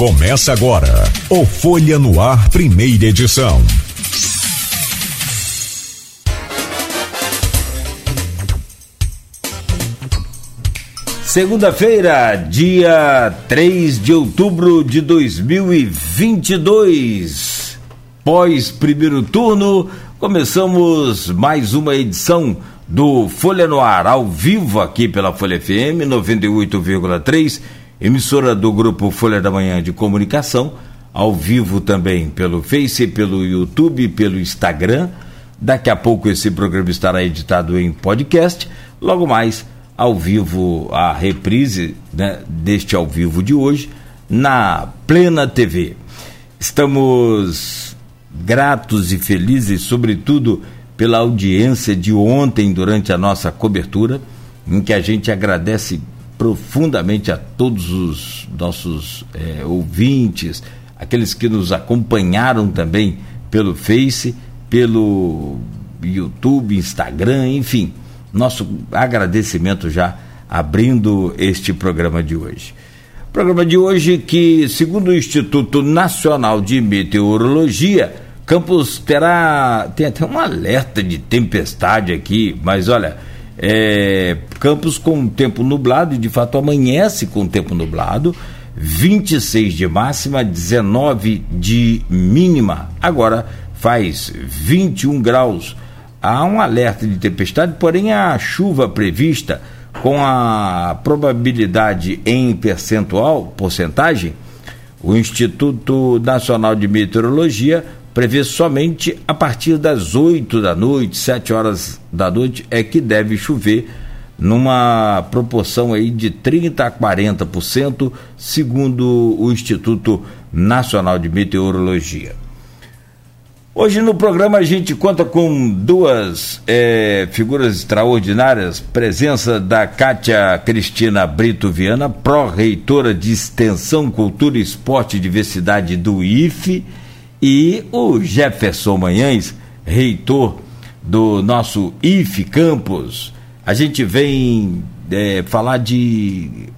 Começa agora o Folha no Ar, primeira edição. Segunda-feira, dia 3 de outubro de 2022. Pós primeiro turno, começamos mais uma edição do Folha no Ar, ao vivo aqui pela Folha FM 98,3 emissora do grupo Folha da Manhã de Comunicação, ao vivo também pelo Face, pelo YouTube, pelo Instagram. Daqui a pouco esse programa estará editado em podcast. Logo mais, ao vivo, a reprise né, deste ao vivo de hoje na Plena TV. Estamos gratos e felizes, sobretudo pela audiência de ontem durante a nossa cobertura, em que a gente agradece profundamente a todos os nossos é, ouvintes, aqueles que nos acompanharam também pelo Face, pelo YouTube, Instagram, enfim. Nosso agradecimento já abrindo este programa de hoje. Programa de hoje que, segundo o Instituto Nacional de Meteorologia, Campos terá. Tem até um alerta de tempestade aqui, mas olha é, Campos com tempo nublado, e de fato amanhece com tempo nublado, 26 de máxima, 19 de mínima. Agora faz 21 graus. Há um alerta de tempestade, porém a chuva prevista com a probabilidade em percentual, porcentagem, o Instituto Nacional de Meteorologia prevê somente a partir das 8 da noite, 7 horas da noite, é que deve chover numa proporção aí de 30 a 40%, segundo o Instituto Nacional de Meteorologia. Hoje no programa a gente conta com duas é, figuras extraordinárias, presença da Kátia Cristina Brito Viana, pró-reitora de Extensão, Cultura, Esporte e Diversidade do IFE, e o Jefferson Manhães, reitor do nosso IF Campus. A gente vem é, falar de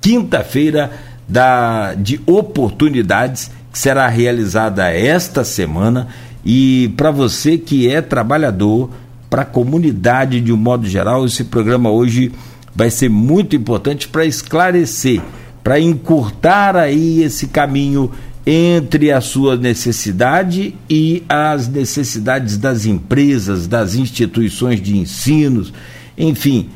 quinta-feira da de oportunidades que será realizada esta semana e para você que é trabalhador, para a comunidade de um modo geral, esse programa hoje vai ser muito importante para esclarecer, para encurtar aí esse caminho entre a sua necessidade e as necessidades das empresas, das instituições de ensino, enfim,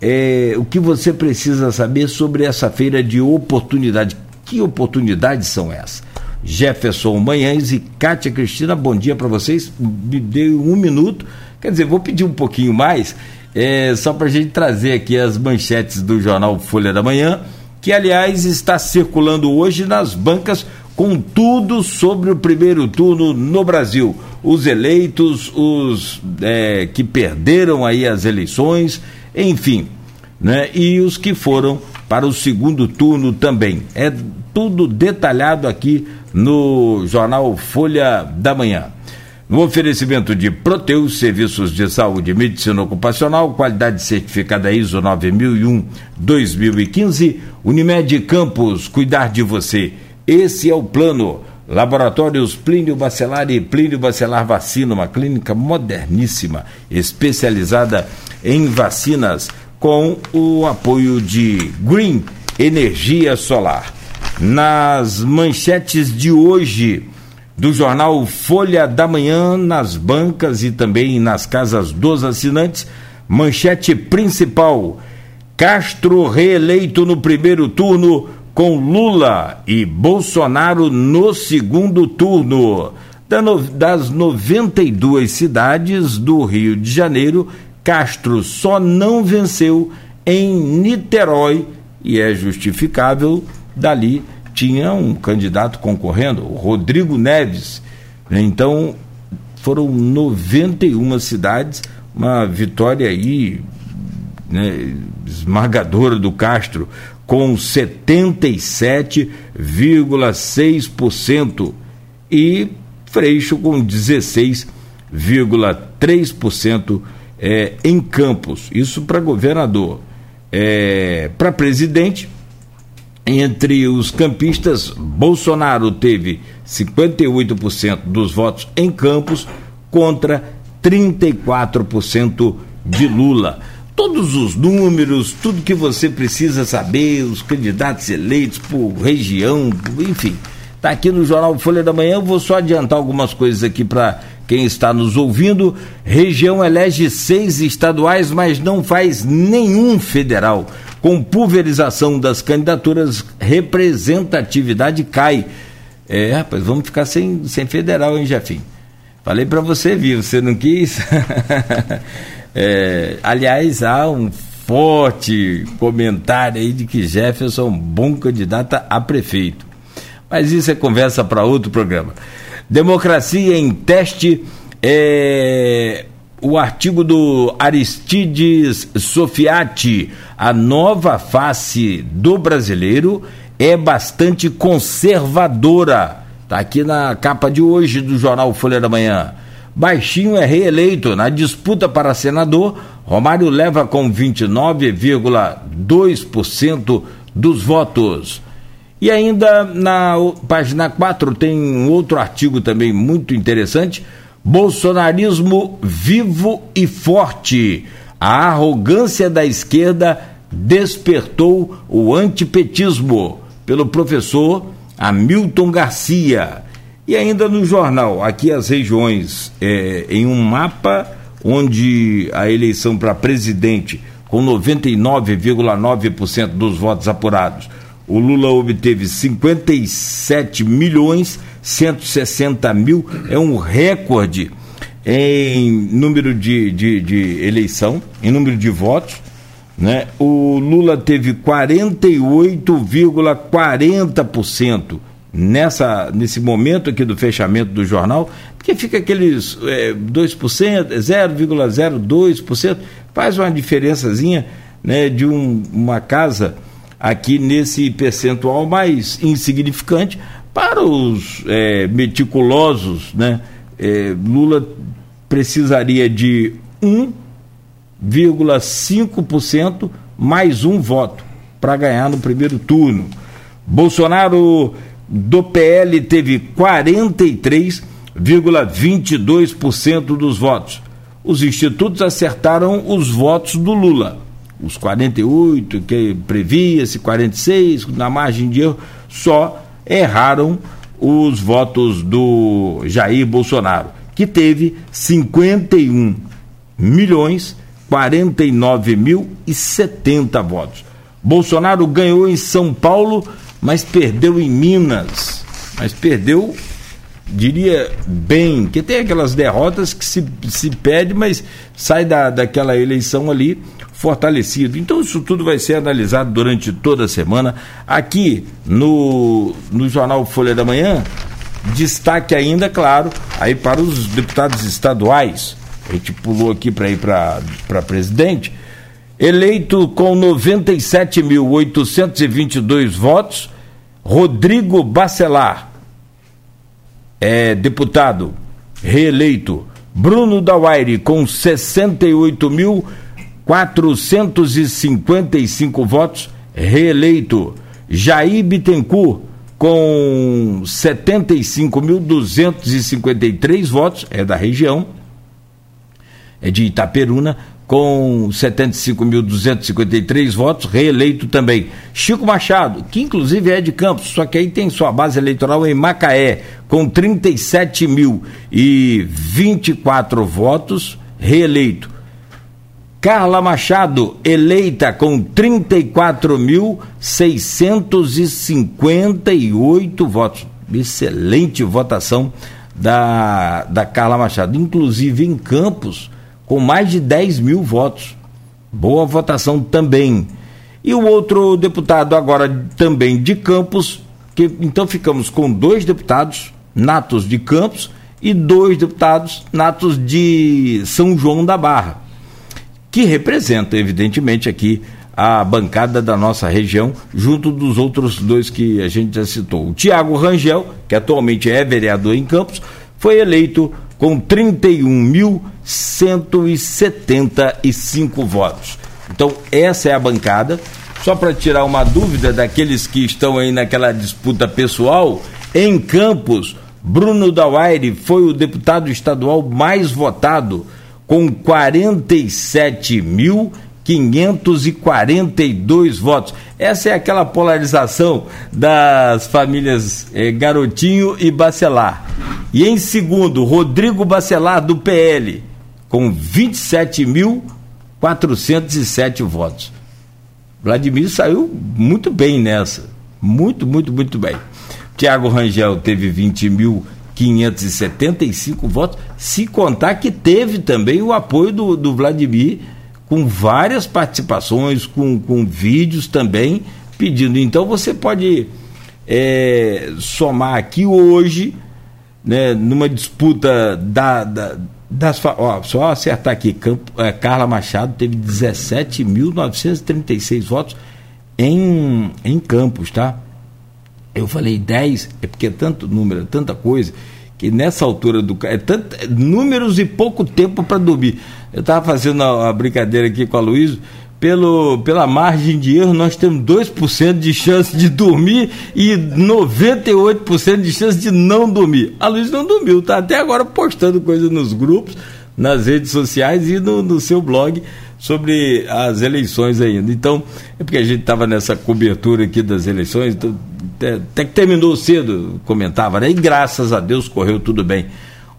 é, o que você precisa saber sobre essa feira de oportunidade. Que oportunidades são essas? Jefferson Manhães e Kátia Cristina, bom dia para vocês. Me deu um minuto, quer dizer, vou pedir um pouquinho mais, é, só para a gente trazer aqui as manchetes do jornal Folha da Manhã, que aliás está circulando hoje nas bancas com tudo sobre o primeiro turno no Brasil. Os eleitos, os é, que perderam aí as eleições, enfim, né? E os que foram para o segundo turno também. É tudo detalhado aqui no jornal Folha da Manhã. No oferecimento de Proteus, serviços de saúde e medicina ocupacional, qualidade certificada ISO 9001-2015, Unimed Campos, cuidar de você. Esse é o plano. Laboratórios Plínio Bacelar e Plínio Bacelar Vacina, uma clínica moderníssima, especializada em vacinas, com o apoio de Green Energia Solar. Nas manchetes de hoje do jornal Folha da Manhã, nas bancas e também nas casas dos assinantes, manchete principal: Castro reeleito no primeiro turno com Lula e Bolsonaro no segundo turno. Das 92 cidades do Rio de Janeiro, Castro só não venceu em Niterói e é justificável. Dali tinha um candidato concorrendo, Rodrigo Neves. Então foram 91 cidades, uma vitória aí né, esmagadora do Castro com 77,6% e Freixo com 16,3% é, em Campos. Isso para governador. É, para presidente, Entre os campistas, Bolsonaro teve 58% dos votos em Campos contra 34% de Lula. Todos os números, tudo que você precisa saber, os candidatos eleitos por região, enfim, está aqui no Jornal Folha da Manhã. Eu vou só adiantar algumas coisas aqui para quem está nos ouvindo. Região elege seis estaduais, mas não faz nenhum federal. Com pulverização das candidaturas, representatividade cai. É, rapaz, vamos ficar sem, sem federal, hein, Jefim? Falei para você, viu? Você não quis? é, aliás, há um forte comentário aí de que Jefferson é um bom candidato a prefeito. Mas isso é conversa para outro programa. Democracia em teste é o artigo do Aristides Sofiati, a nova face do brasileiro é bastante conservadora. Está aqui na capa de hoje do jornal Folha da Manhã. Baixinho é reeleito. Na disputa para senador, Romário leva com 29,2% dos votos. E ainda na página 4 tem um outro artigo também muito interessante. Bolsonarismo vivo e forte. A arrogância da esquerda despertou o antipetismo pelo professor Hamilton Garcia. E ainda no jornal, aqui as regiões, é, em um mapa onde a eleição para presidente, com 99,9% dos votos apurados, o Lula obteve 57 milhões 160 mil, é um recorde em número de, de, de eleição, em número de votos. Né? O Lula teve 48,40% nessa nesse momento aqui do fechamento do jornal, porque fica aqueles é, 2%, 0,02%, faz uma diferençazinha né, de um, uma casa aqui nesse percentual mais insignificante para os é, meticulosos, né? É, Lula precisaria de 1,5% mais um voto para ganhar no primeiro turno. Bolsonaro do PL teve 43,22% dos votos. Os institutos acertaram os votos do Lula. Os 48 que previa-se, 46 na margem de erro, só erraram os votos do Jair Bolsonaro, que teve 51 milhões 49 mil e 70 votos. Bolsonaro ganhou em São Paulo mas perdeu em Minas. Mas perdeu, diria bem, que tem aquelas derrotas que se, se perde, mas sai da, daquela eleição ali fortalecido. Então isso tudo vai ser analisado durante toda a semana. Aqui no, no jornal Folha da Manhã, destaque ainda, claro, aí para os deputados estaduais. A gente pulou aqui para ir para presidente. Eleito com 97.822 votos, Rodrigo Bacelar é deputado reeleito. Bruno Dawaire com 68.455 votos, reeleito. Jair Bittencourt com 75.253 votos, é da região, é de Itaperuna, com 75.253 votos, reeleito também. Chico Machado, que inclusive é de Campos, só que aí tem sua base eleitoral em Macaé, com 37.024 votos, reeleito. Carla Machado, eleita com 34.658 votos. Excelente votação da, da Carla Machado. Inclusive em Campos, com mais de 10 mil votos. Boa votação também. E o outro deputado, agora também de Campos, que então ficamos com dois deputados natos de Campos e dois deputados natos de São João da Barra, que representam, evidentemente, aqui a bancada da nossa região, junto dos outros dois que a gente já citou. O Tiago Rangel, que atualmente é vereador em Campos, foi eleito com 31.175 votos. Então, essa é a bancada só para tirar uma dúvida daqueles que estão aí naquela disputa pessoal, em Campos, Bruno Dauaire foi o deputado estadual mais votado, com 47.542 votos. Essa é aquela polarização das famílias eh, Garotinho e Bacelar. E em segundo, Rodrigo Bacelar, do PL, com 27.407 votos. Vladimir saiu muito bem nessa. Muito, muito, muito bem. Tiago Rangel teve 20.575 votos, se contar que teve também o apoio do, do Vladimir, com várias participações, com, com vídeos também pedindo. Então você pode é, somar aqui hoje, né, numa disputa da, da das, ó, só acertar aqui, Campo, é, Carla Machado teve 17.936 votos em, em Campos, tá? Eu falei 10, é porque é tanto número, é tanta coisa, que nessa altura do. É tanto, é números e pouco tempo para dormir. Eu estava fazendo a, brincadeira aqui com a Luísa pelo, pela margem de erro, nós temos 2% de chance de dormir e 98% de chance de não dormir. A Luiz não dormiu, tá até agora postando coisa nos grupos, nas redes sociais e no, no seu blog sobre as eleições ainda. Então, é porque a gente estava nessa cobertura aqui das eleições, então, até que terminou cedo, comentava, né? E graças a Deus correu tudo bem.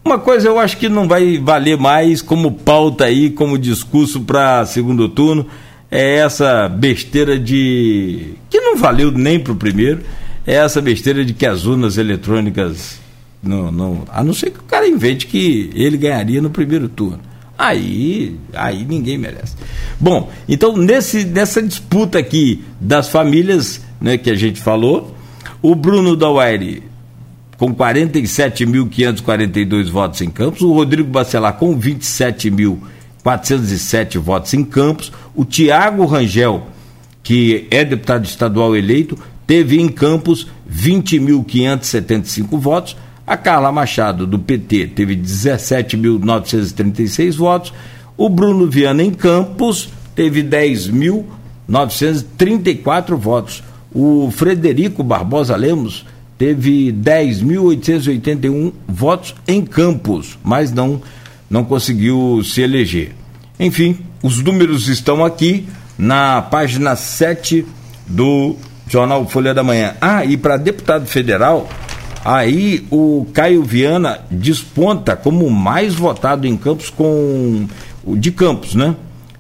Uma coisa eu acho que não vai valer mais como pauta aí, como discurso para segundo turno é essa besteira de. que não valeu nem para o primeiro, é essa besteira de que as urnas eletrônicas. Não, não, a não ser que o cara invente que ele ganharia no primeiro turno. Aí, aí ninguém merece. Bom, então nesse, nessa disputa aqui das famílias né, que a gente falou, o Bruno Dauaire com 47.542 votos em Campos, o Rodrigo Bacelar com 27 mil 407 votos em Campos. O Tiago Rangel, que é deputado estadual eleito, teve em Campos 20.575 votos. A Carla Machado, do PT, teve 17.936 votos. O Bruno Viana, em Campos, teve 10.934 votos. O Frederico Barbosa Lemos teve 10.881 votos em Campos, mas não não conseguiu se eleger. Enfim, os números estão aqui na página 7 do jornal Folha da Manhã. Ah, e para deputado federal, aí o Caio Viana desponta como mais votado em Campos com de Campos, né?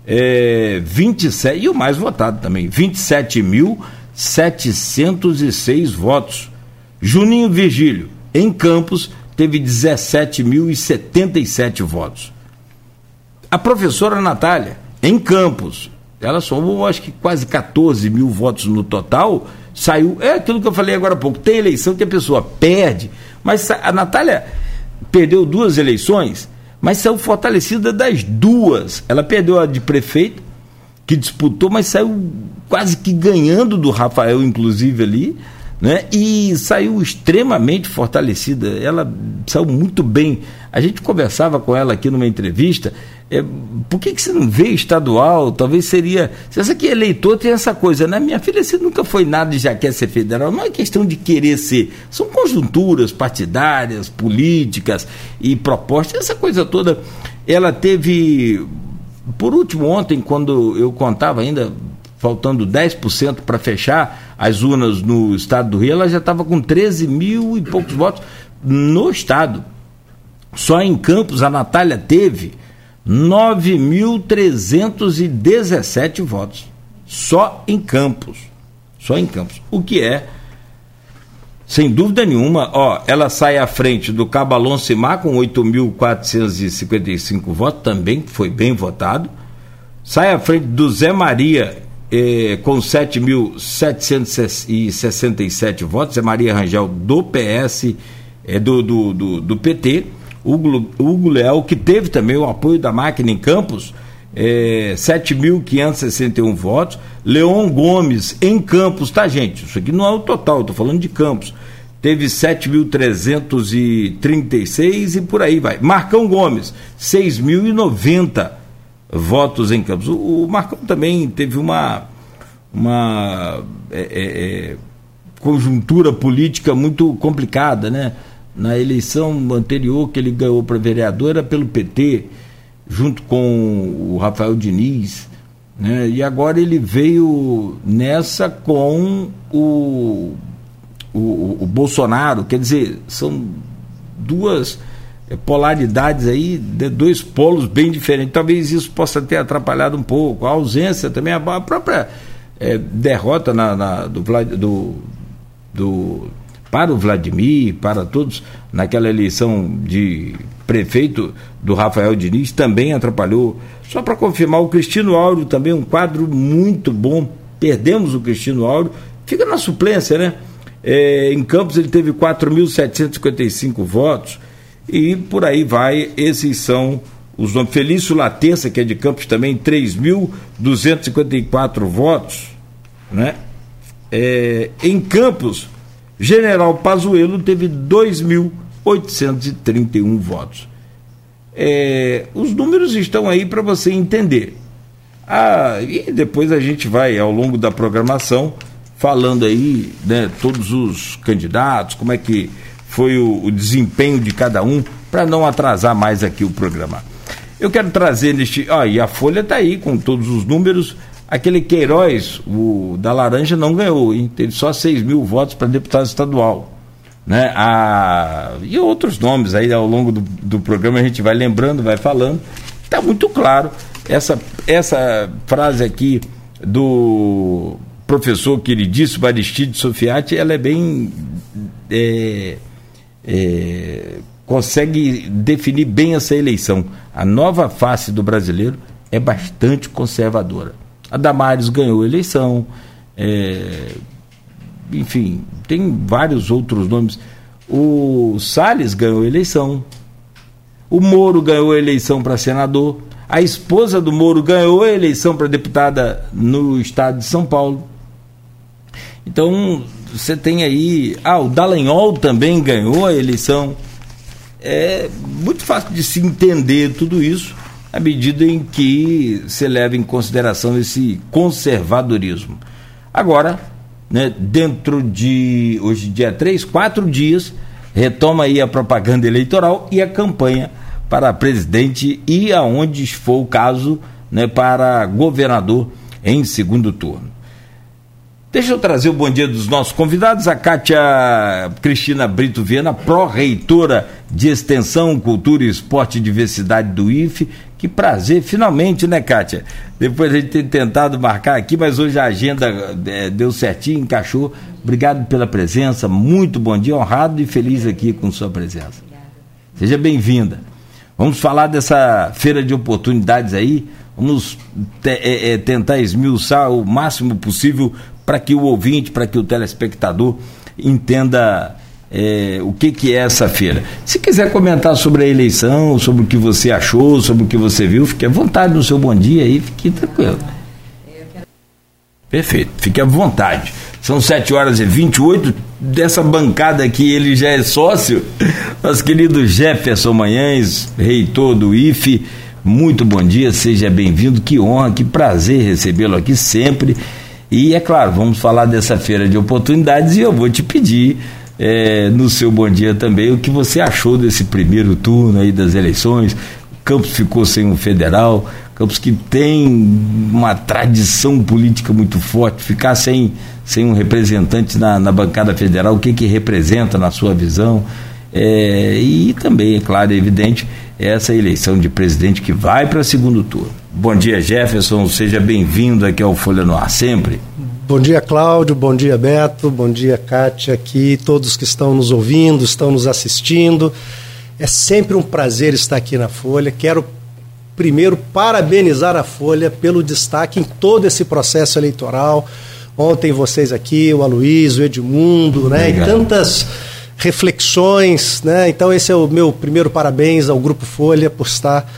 É, 27 e o mais votado também, 27.706 votos. Juninho Virgílio, em Campos, teve 17.077 votos. A professora Natália, em Campos, ela somou acho que quase 14 mil votos no total, saiu. É aquilo que eu falei agora há pouco. Tem eleição que a pessoa perde, mas a Natália perdeu duas eleições, mas saiu fortalecida das duas. Ela perdeu a de prefeito, que disputou, mas saiu quase que ganhando do Rafael, inclusive, ali né? e saiu extremamente fortalecida. Ela saiu muito bem. A gente conversava com ela aqui numa entrevista. É, por que, que você não vê estadual? Talvez seria. Se essa aqui é eleitor, tem essa coisa, né? Minha filha, você nunca foi nada e já quer ser federal. Não é questão de querer ser. São conjunturas partidárias, políticas e propostas. Essa coisa toda. Ela teve. Por último, ontem, quando eu contava ainda, faltando 10% para fechar as urnas no estado do Rio, ela já estava com 13 mil e poucos votos no estado. Só em Campos a Natália teve 9.317 votos. Só em Campos. Só em Campos. O que é, sem dúvida nenhuma, ó, ela sai à frente do Cabalon Simar com 8.455 votos, também foi bem votado. Sai à frente do Zé Maria eh, com 7.767 votos, é Maria Rangel do PS, é, do, do, do, do PT, Hugo, Hugo Leal, que teve também o apoio da máquina em Campos, é, 7.561 votos. Leon Gomes em Campos, tá, gente? Isso aqui não é o total, estou falando de Campos. Teve 7.336 e por aí vai. Marcão Gomes, 6.090 votos em Campos. O, o Marcão também teve uma, uma é, é, é, conjuntura política muito complicada, né? Na eleição anterior que ele ganhou para vereador era pelo PT, junto com o Rafael Diniz, né? E agora ele veio nessa com o, o, o Bolsonaro, quer dizer, são duas polaridades aí, de dois polos bem diferentes. Talvez isso possa ter atrapalhado um pouco. A ausência também, a própria é, derrota na, na do, do, do, para o Vladimir, para todos, naquela eleição de prefeito do Rafael Diniz, também atrapalhou. Só para confirmar, o Cristino Áureo também, um quadro muito bom. Perdemos o Cristino Áureo, fica na suplência, né? É, em Campos ele teve 4.755 votos e por aí vai. Esses são os nomes. Felício Latença, que é de Campos também, 3.254 votos. Né? É, em Campos, General Pazuello teve 2.831 votos. É, os números estão aí para você entender. Ah, e depois a gente vai, ao longo da programação, falando aí, né, todos os candidatos, como é que foi o, o desempenho de cada um, para não atrasar mais aqui o programa. Eu quero trazer neste. Ó, e a Folha está aí com todos os números. Aquele Queiroz, o da Laranja, não ganhou, hein? Teve só 6 mil votos para deputado estadual. Né? A, e outros nomes aí ao longo do, do programa a gente vai lembrando, vai falando. Está muito claro. Essa, essa frase aqui do professor queridíssimo Aristide Sofiati, ela é bem. É, é, consegue definir bem essa eleição. A nova face do brasileiro é bastante conservadora. A Damares ganhou a eleição, é, enfim, tem vários outros nomes. O Salles ganhou a eleição, o Moro ganhou a eleição para senador, a esposa do Moro ganhou a eleição para deputada no estado de São Paulo. Então, você tem aí. Ah, o Dallagnol também ganhou a eleição é muito fácil de se entender tudo isso à medida em que se leva em consideração esse conservadorismo. Agora, né, dentro de hoje dia 3, quatro dias, retoma aí a propaganda eleitoral e a campanha para presidente e aonde for o caso, né, para governador em segundo turno. Deixa eu trazer o bom dia dos nossos convidados, a Kátia Cristina Brito Viana, pró-reitora de Extensão, Cultura, Esporte e Diversidade do IFE. Que prazer, finalmente, né, Kátia? Depois a gente tem tentado marcar aqui, mas hoje a agenda é, deu certinho, encaixou. Obrigado pela presença, muito bom dia, honrado e feliz aqui com sua presença. Seja bem-vinda. Vamos falar dessa feira de oportunidades aí, vamos te, é, é, tentar esmiuçar o máximo possível para que o ouvinte, para que o telespectador entenda é, o que, que é essa feira. Se quiser comentar sobre a eleição, sobre o que você achou, sobre o que você viu, fique à vontade no seu bom dia aí, fique tranquilo. Perfeito, fique à vontade. São 7 horas e 28. Dessa bancada aqui, ele já é sócio. Nosso querido Jefferson Manhães, reitor do IFE. Muito bom dia, seja bem-vindo. Que honra, que prazer recebê-lo aqui sempre. E é claro, vamos falar dessa feira de oportunidades e eu vou te pedir é, no seu bom dia também o que você achou desse primeiro turno aí das eleições. Campos ficou sem um federal, Campos que tem uma tradição política muito forte, ficar sem, sem um representante na, na bancada federal, o que, que representa na sua visão? É, e também, é claro, é evidente, essa eleição de presidente que vai para segundo turno. Bom dia, Jefferson. Seja bem-vindo aqui ao Folha no Ar, sempre. Bom dia, Cláudio. Bom dia, Beto. Bom dia, Kátia, aqui, todos que estão nos ouvindo, estão nos assistindo. É sempre um prazer estar aqui na Folha. Quero primeiro parabenizar a Folha pelo destaque em todo esse processo eleitoral. Ontem vocês aqui, o Aloysio, o Edmundo, né? E tantas reflexões, né? Então esse é o meu primeiro parabéns ao Grupo Folha por estar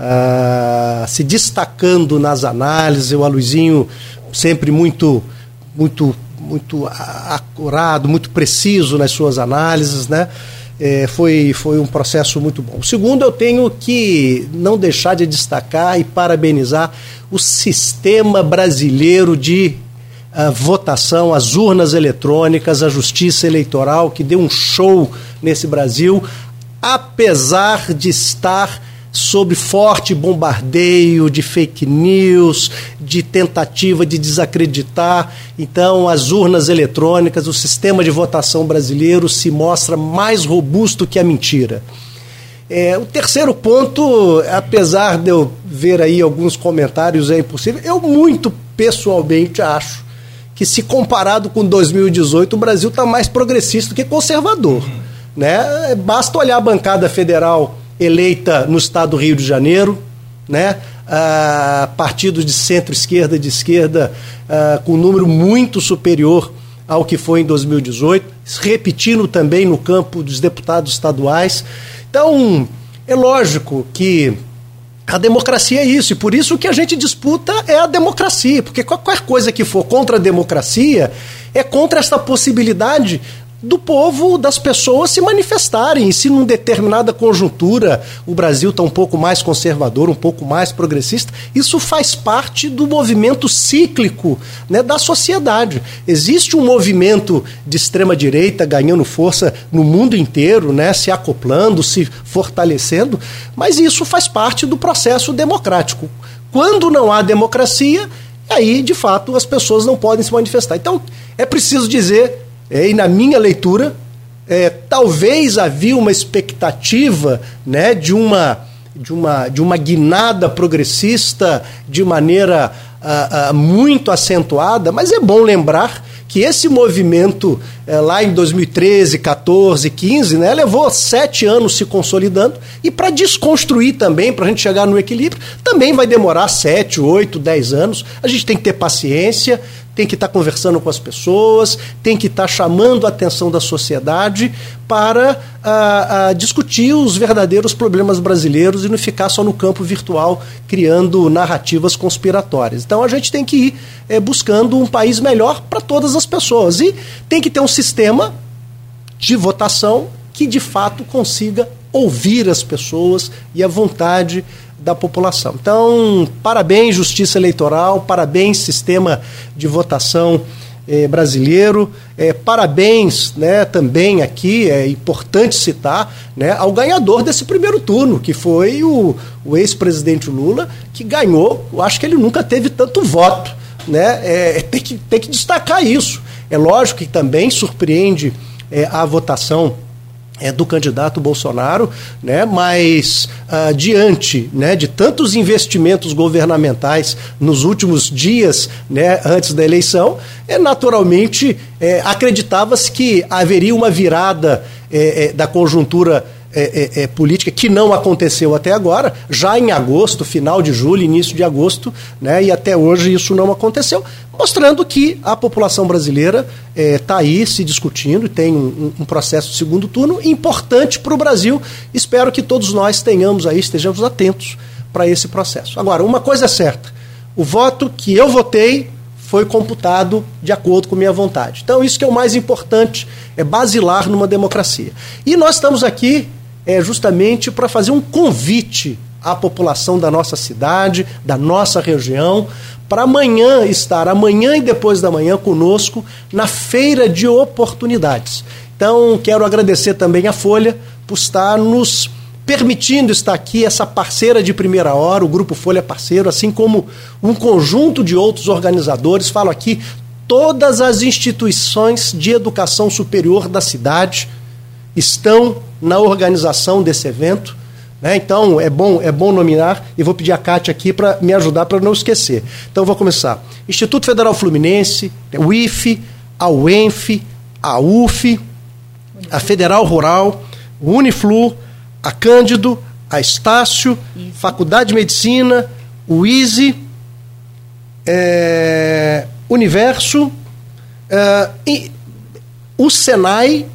uh, se destacando nas análises. O Aluizinho sempre muito, muito, muito acurado, muito preciso nas suas análises, né? É, foi, foi um processo muito bom. Segundo, eu tenho que não deixar de destacar e parabenizar o sistema brasileiro de a votação, as urnas eletrônicas, a justiça eleitoral, que deu um show nesse Brasil, apesar de estar sob forte bombardeio de fake news, de tentativa de desacreditar. Então, as urnas eletrônicas, o sistema de votação brasileiro se mostra mais robusto que a mentira. É, o terceiro ponto, apesar de eu ver aí alguns comentários, é impossível, eu muito pessoalmente acho que se comparado com 2018, o Brasil está mais progressista do que conservador. Né? Basta olhar a bancada federal eleita no estado do Rio de Janeiro, né? Ah, partidos de centro-esquerda, de esquerda, ah, com um número muito superior ao que foi em 2018, repetindo também no campo dos deputados estaduais. Então, é lógico que a democracia é isso, e por isso que a gente disputa é a democracia, porque qualquer coisa que for contra a democracia é contra essa possibilidade do povo, das pessoas se manifestarem. E se num determinada conjuntura o Brasil está um pouco mais conservador, um pouco mais progressista, isso faz parte do movimento cíclico né, da sociedade. Existe um movimento de extrema-direita ganhando força no mundo inteiro, né, se acoplando, se fortalecendo, mas isso faz parte do processo democrático. Quando não há democracia, aí de fato as pessoas não podem se manifestar. Então é preciso dizer é, e na minha leitura, é, talvez havia uma expectativa né, de, uma, de, uma, de uma guinada progressista de maneira ah, ah, muito acentuada, mas é bom lembrar que esse movimento é, lá em 2013, 14, 15, né, levou sete anos se consolidando e para desconstruir também, para a gente chegar no equilíbrio, também vai demorar sete, oito, dez anos. A gente tem que ter paciência, tem que estar tá conversando com as pessoas, tem que estar tá chamando a atenção da sociedade para a, a discutir os verdadeiros problemas brasileiros e não ficar só no campo virtual criando narrativas conspiratórias. Então a gente tem que ir é, buscando um país melhor para todas as pessoas e tem que ter um sistema de votação que de fato consiga ouvir as pessoas e a vontade da população. Então, parabéns, Justiça Eleitoral, parabéns, sistema de votação eh, brasileiro, eh, parabéns né, também aqui, é importante citar, né, ao ganhador desse primeiro turno, que foi o, o ex-presidente Lula, que ganhou, eu acho que ele nunca teve tanto voto. Né, é, tem, que, tem que destacar isso. É lógico que também surpreende é, a votação é, do candidato Bolsonaro, né, mas uh, diante né, de tantos investimentos governamentais nos últimos dias né, antes da eleição, é, naturalmente é, acreditava-se que haveria uma virada é, é da conjuntura é, é, é, política que não aconteceu até agora, já em agosto, final de julho, início de agosto, né, e até hoje isso não aconteceu, mostrando que a população brasileira está é, aí se discutindo e tem um, um, processo de segundo turno importante para o Brasil. Espero que todos nós tenhamos aí, estejamos atentos para esse processo. Agora, uma coisa é certa: o voto que eu votei foi computado de acordo com minha vontade. Então, isso que é o mais importante, é basilar numa democracia. E nós estamos aqui é justamente para fazer um convite à população da nossa cidade, da nossa região, para amanhã estar, amanhã e depois da manhã, conosco na Feira de Oportunidades. Então, quero agradecer também a Folha por estar nos permitindo estar aqui, essa parceira de primeira hora, o Grupo Folha Parceiro, assim como um conjunto de outros organizadores. Falo aqui todas as instituições de educação superior da cidade estão na organização desse evento. Né? Então é bom, é bom nominar e vou pedir a Cátia aqui para me ajudar para não esquecer. Então vou começar. Instituto Federal Fluminense, o IFE, a UENF, a UF, a Federal Rural, o Uniflu, a Cândido, a Estácio, Isso. Faculdade de Medicina, o ISE, é, Universo, é, o Senai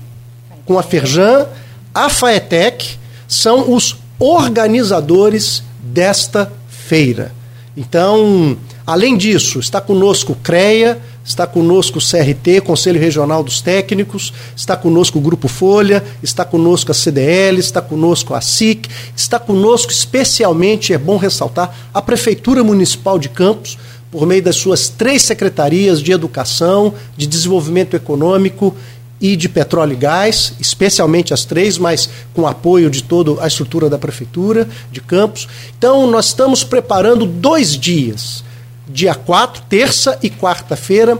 com a Ferjan, a Faetec, são os organizadores desta feira. Então, além disso, está conosco o CREA, está conosco o CRT, Conselho Regional dos Técnicos, está conosco o Grupo Folha, está conosco a CDL, está conosco a SIC, está conosco especialmente, é bom ressaltar, a Prefeitura Municipal de Campos, por meio das suas três secretarias de educação, de desenvolvimento econômico e de petróleo e gás, especialmente as três, mas com apoio de toda a estrutura da prefeitura de Campos. Então, nós estamos preparando dois dias, dia 4, terça e quarta-feira,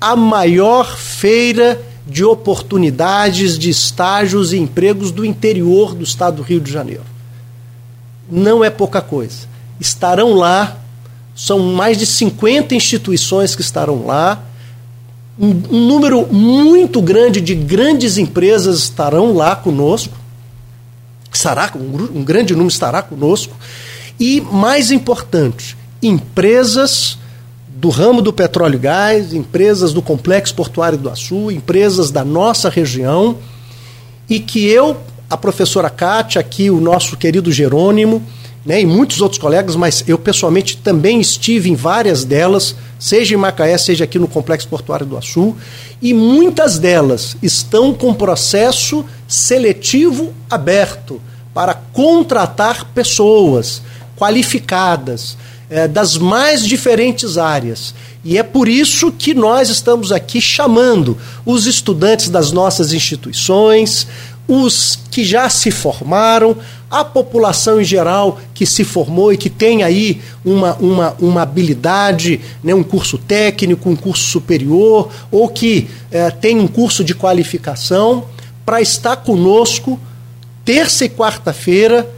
a maior feira de oportunidades de estágios e empregos do interior do estado do Rio de Janeiro. Não é pouca coisa. Estarão lá, são mais de 50 instituições que estarão lá um, um número muito grande de grandes empresas estarão lá conosco. Estará, um, um grande número estará conosco. E, mais importante, empresas do ramo do petróleo e gás, empresas do Complexo Portuário do Açu, empresas da nossa região, e que eu, a professora Kátia, aqui o nosso querido Jerônimo, né, e muitos outros colegas, mas eu pessoalmente também estive em várias delas, seja em Macaé, seja aqui no Complexo Portuário do Açu, e muitas delas estão com processo seletivo aberto para contratar pessoas qualificadas é, das mais diferentes áreas. E é por isso que nós estamos aqui chamando os estudantes das nossas instituições, os que já se formaram, a população em geral que se formou e que tem aí uma, uma, uma habilidade, né, um curso técnico, um curso superior, ou que é, tem um curso de qualificação, para estar conosco terça e quarta-feira,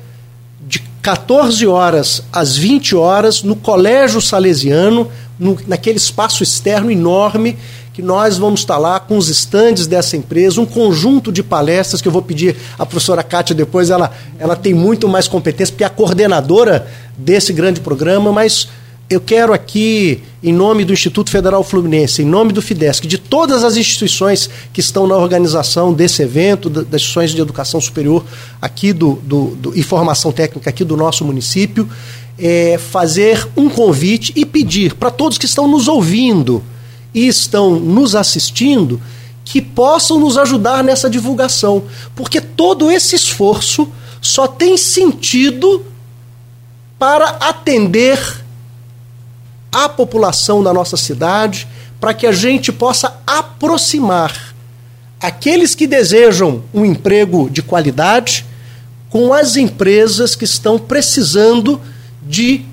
de 14 horas às 20 horas, no Colégio Salesiano, no, naquele espaço externo enorme que nós vamos estar lá com os estandes dessa empresa, um conjunto de palestras que eu vou pedir à professora Kátia depois, ela, ela tem muito mais competência, porque é a coordenadora desse grande programa, mas eu quero aqui, em nome do Instituto Federal Fluminense, em nome do FIDESC, de todas as instituições que estão na organização desse evento, das instituições de educação superior aqui do, do, do e formação técnica aqui do nosso município, é, fazer um convite e pedir para todos que estão nos ouvindo, e estão nos assistindo que possam nos ajudar nessa divulgação, porque todo esse esforço só tem sentido para atender a população da nossa cidade, para que a gente possa aproximar aqueles que desejam um emprego de qualidade com as empresas que estão precisando de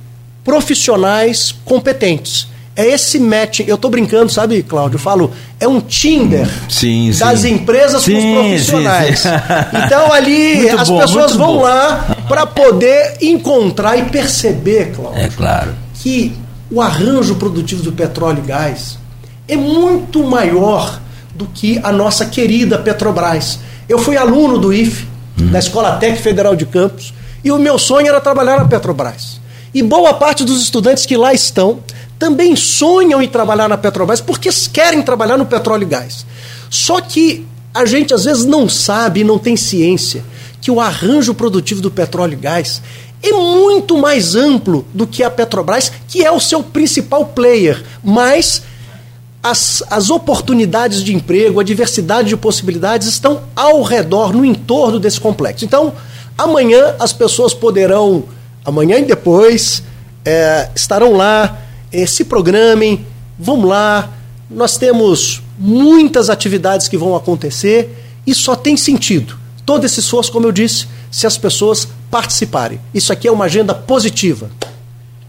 profissionais competentes é esse match. Eu tô brincando, sabe, Cláudio? Eu falo, é um Tinder sim, das sim. empresas sim, com os profissionais. Então ali muito as bom, pessoas vão bom. lá para poder encontrar e perceber, Cláudio. É claro. Que o arranjo produtivo do petróleo e gás é muito maior do que a nossa querida Petrobras. Eu fui aluno do IFE, hum. da Escola Técnica Federal de Campos, e o meu sonho era trabalhar na Petrobras. E boa parte dos estudantes que lá estão também sonham em trabalhar na Petrobras porque querem trabalhar no petróleo e gás. Só que a gente às vezes não sabe, não tem ciência, que o arranjo produtivo do petróleo e gás é muito mais amplo do que a Petrobras, que é o seu principal player, mas as, as oportunidades de emprego, a diversidade de possibilidades estão ao redor, no entorno desse complexo. Então, amanhã as pessoas poderão, amanhã e depois, é, estarão lá eh, se programem, vamos lá. Nós temos muitas atividades que vão acontecer e só tem sentido. Todo esse esforço, como eu disse, se as pessoas participarem. Isso aqui é uma agenda positiva.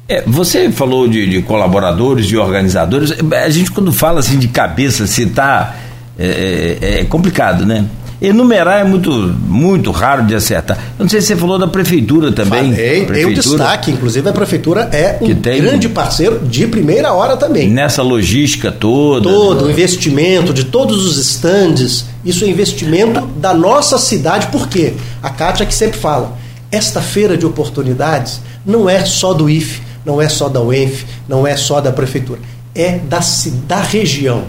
É, você falou de, de, colaboradores, de organizadores. A gente, quando fala assim de cabeça, se está. É, é, é complicado, né? Enumerar é muito, muito raro de acertar. Eu não sei se você falou da prefeitura também. Falei, prefeitura, tem o destaque, inclusive a prefeitura é um grande parceiro de primeira hora também. Nessa logística toda. Todo, o investimento de todos os estandes, isso é investimento da nossa cidade, por quê? A Kátia que sempre fala, esta feira de oportunidades não é só do IFE, não é só da UENF, não é só da prefeitura, é da, da região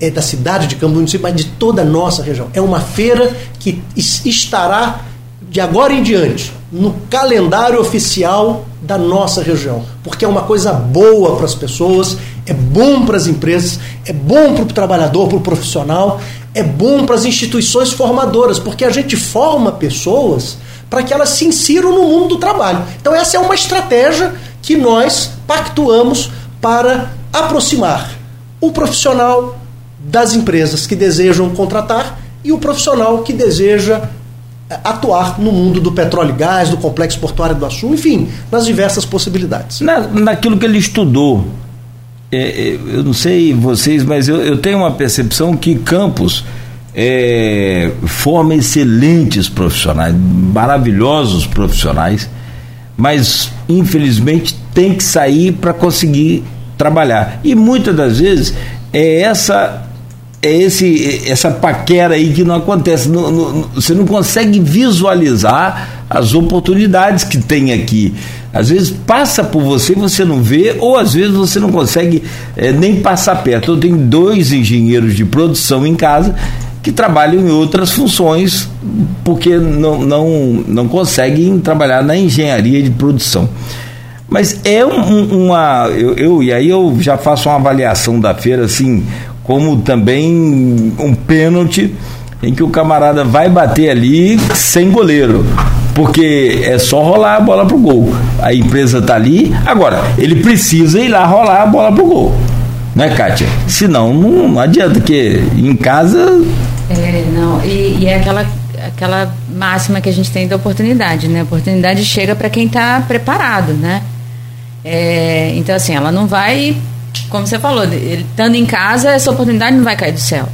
é da cidade de Campos do município, mas de toda a nossa região. É uma feira que estará de agora em diante no calendário oficial da nossa região, porque é uma coisa boa para as pessoas, é bom para as empresas, é bom para o trabalhador, para o profissional, é bom para as instituições formadoras, porque a gente forma pessoas para que elas se insiram no mundo do trabalho. Então essa é uma estratégia que nós pactuamos para aproximar o profissional das empresas que desejam contratar e o profissional que deseja eh, atuar no mundo do petróleo e gás, do complexo portuário do Açu, enfim, nas diversas possibilidades. Na, naquilo que ele estudou, é, é, eu não sei vocês, mas eu, eu tenho uma percepção que Campos é, forma excelentes profissionais, maravilhosos profissionais, mas infelizmente tem que sair para conseguir trabalhar. E muitas das vezes é essa é esse essa paquera aí que não acontece. Você não consegue visualizar as oportunidades que tem aqui. Às vezes passa por você, você não vê, ou às vezes você não consegue é, nem passar perto. Eu tenho dois engenheiros de produção em casa que trabalham em outras funções porque não, não, não conseguem trabalhar na engenharia de produção. Mas é um, uma. Eu, eu, e aí eu já faço uma avaliação da feira, assim, como também um pênalti em que o camarada vai bater ali sem goleiro. Porque é só rolar a bola pro gol. A empresa tá ali. Agora, ele precisa ir lá rolar a bola pro gol. Né, Kátia? Senão não, não adianta, que em casa. É, não, e, e é aquela aquela máxima que a gente tem da oportunidade, né? A oportunidade chega para quem está preparado, né? É, então, assim, ela não vai, como você falou, ele, estando em casa, essa oportunidade não vai cair do céu.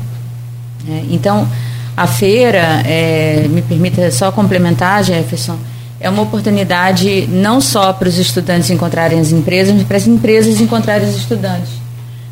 É, então, a feira, é, me permita só complementar, Jefferson, é uma oportunidade não só para os estudantes encontrarem as empresas, mas para as empresas encontrarem os estudantes.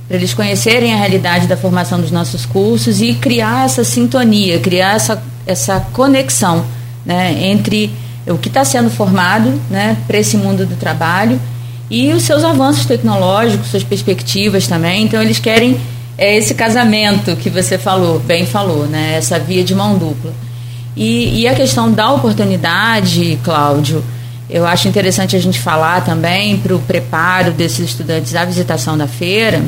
Para eles conhecerem a realidade da formação dos nossos cursos e criar essa sintonia, criar essa, essa conexão né, entre o que está sendo formado né, para esse mundo do trabalho e os seus avanços tecnológicos, suas perspectivas também. Então, eles querem é, esse casamento que você falou, bem falou, né? essa via de mão dupla. E, e a questão da oportunidade, Cláudio, eu acho interessante a gente falar também para o preparo desses estudantes à visitação da feira,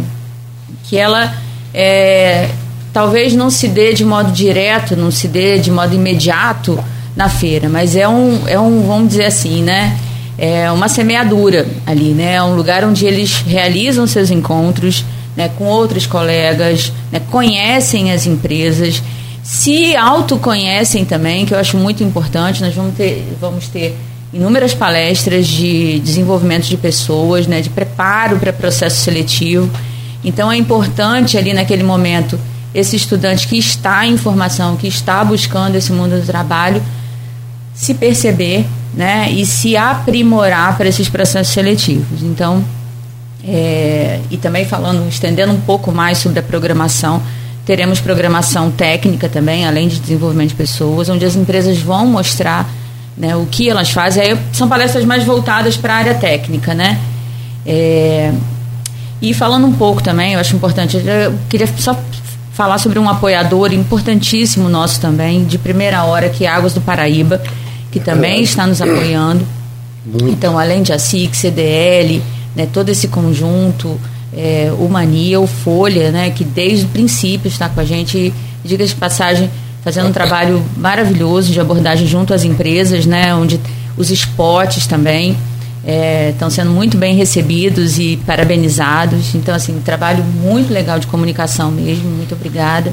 que ela é, talvez não se dê de modo direto, não se dê de modo imediato na feira, mas é um, é um vamos dizer assim, né? É uma semeadura ali, né? É um lugar onde eles realizam seus encontros né, com outros colegas, né, conhecem as empresas, se autoconhecem também, que eu acho muito importante. Nós vamos ter, vamos ter inúmeras palestras de desenvolvimento de pessoas, né, de preparo para processo seletivo. Então é importante ali naquele momento esse estudante que está em formação, que está buscando esse mundo do trabalho, se perceber né, e se aprimorar para esses processos seletivos. Então, é, e também falando, estendendo um pouco mais sobre a programação, teremos programação técnica também, além de desenvolvimento de pessoas, onde as empresas vão mostrar né, o que elas fazem. Aí são palestras mais voltadas para a área técnica, né? É, e falando um pouco também, eu acho importante, eu queria só falar sobre um apoiador importantíssimo nosso também, de primeira hora, que é Águas do Paraíba que também está nos apoiando. Muito. Então, além de ASIC, CDL, né, todo esse conjunto, é, o Mania, o Folha, né, que desde o princípio está com a gente, diga de passagem, fazendo um trabalho maravilhoso de abordagem junto às empresas, né, onde os esportes também é, estão sendo muito bem recebidos e parabenizados. Então, assim, um trabalho muito legal de comunicação mesmo, muito obrigada.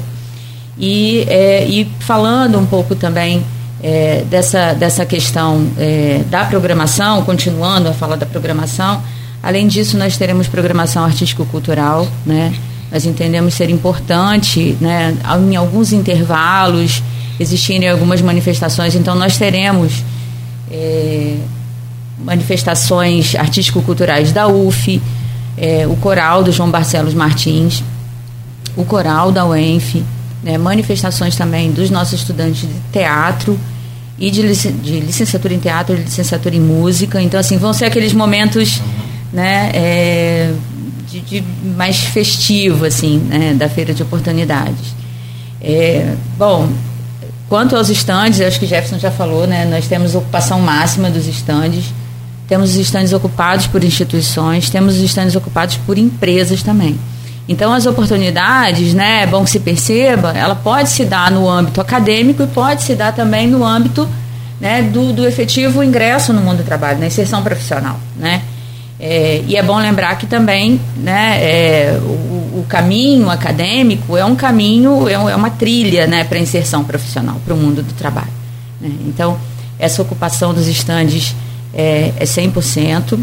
E, é, e falando um pouco também é, dessa, dessa questão é, da programação, continuando a falar da programação, além disso, nós teremos programação artístico-cultural, né? Nós entendemos ser importante, né, em alguns intervalos, existirem algumas manifestações, então nós teremos é, manifestações artístico-culturais da UF, é, o coral do João Barcelos Martins, o coral da UENF, né, manifestações também dos nossos estudantes de teatro e de, lic de licenciatura em teatro, de licenciatura em música. Então, assim, vão ser aqueles momentos né, é, de, de, mais festivo, assim, né, da feira de oportunidades. É, bom, quanto aos estandes, acho que Jefferson já falou, né, nós temos ocupação máxima dos estandes, temos os estandes ocupados por instituições, temos os estandes ocupados por empresas também. Então, as oportunidades, né, é bom que se perceba, ela pode se dar no âmbito acadêmico e pode se dar também no âmbito né, do, do efetivo ingresso no mundo do trabalho, na inserção profissional. Né? É, e é bom lembrar que também né, é, o, o, caminho acadêmico é um caminho, é, é uma trilha né, para inserção profissional, para o mundo do trabalho. Né? Então, essa ocupação dos estandes é, é 100%.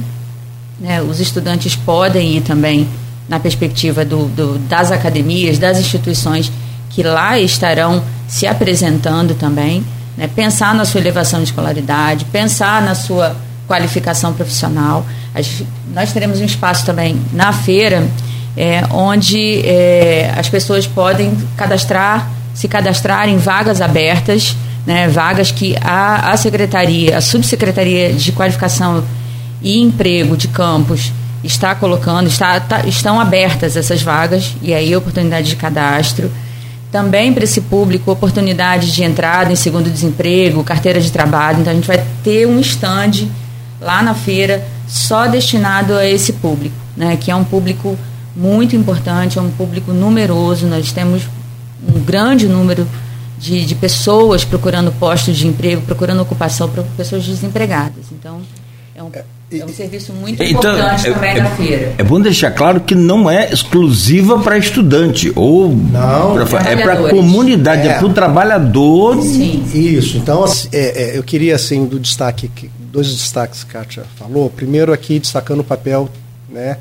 Né? Os estudantes podem ir também na perspectiva do, do, das academias, das instituições que lá estarão se apresentando também. Né? Pensar na sua elevação de escolaridade, pensar na sua qualificação profissional. Gente, nós teremos um espaço também na feira é, onde é, as pessoas podem cadastrar, se cadastrar em vagas abertas, né, vagas que a, a secretaria, a subsecretaria de qualificação e emprego de campos está colocando, está, tá, estão abertas essas vagas e aí oportunidade de cadastro. Também para esse público, oportunidade de entrada em segundo desemprego, carteira de trabalho. Então a gente vai ter um stand lá na feira só destinado a esse público, né, que é um público muito importante, é um público numeroso. Nós temos um grande número de, de pessoas procurando postos de emprego, procurando ocupação para pessoas desempregadas. Então, é um, é um serviço muito então, importante é, também é, na feira. É bom deixar claro que não é exclusiva para estudante, ou não, pra, é para a comunidade, é, é para o trabalhador. Sim. Isso, então assim, é, é, eu queria assim, do destaque que dois destaques que a Kátia falou. Primeiro aqui destacando o papel né,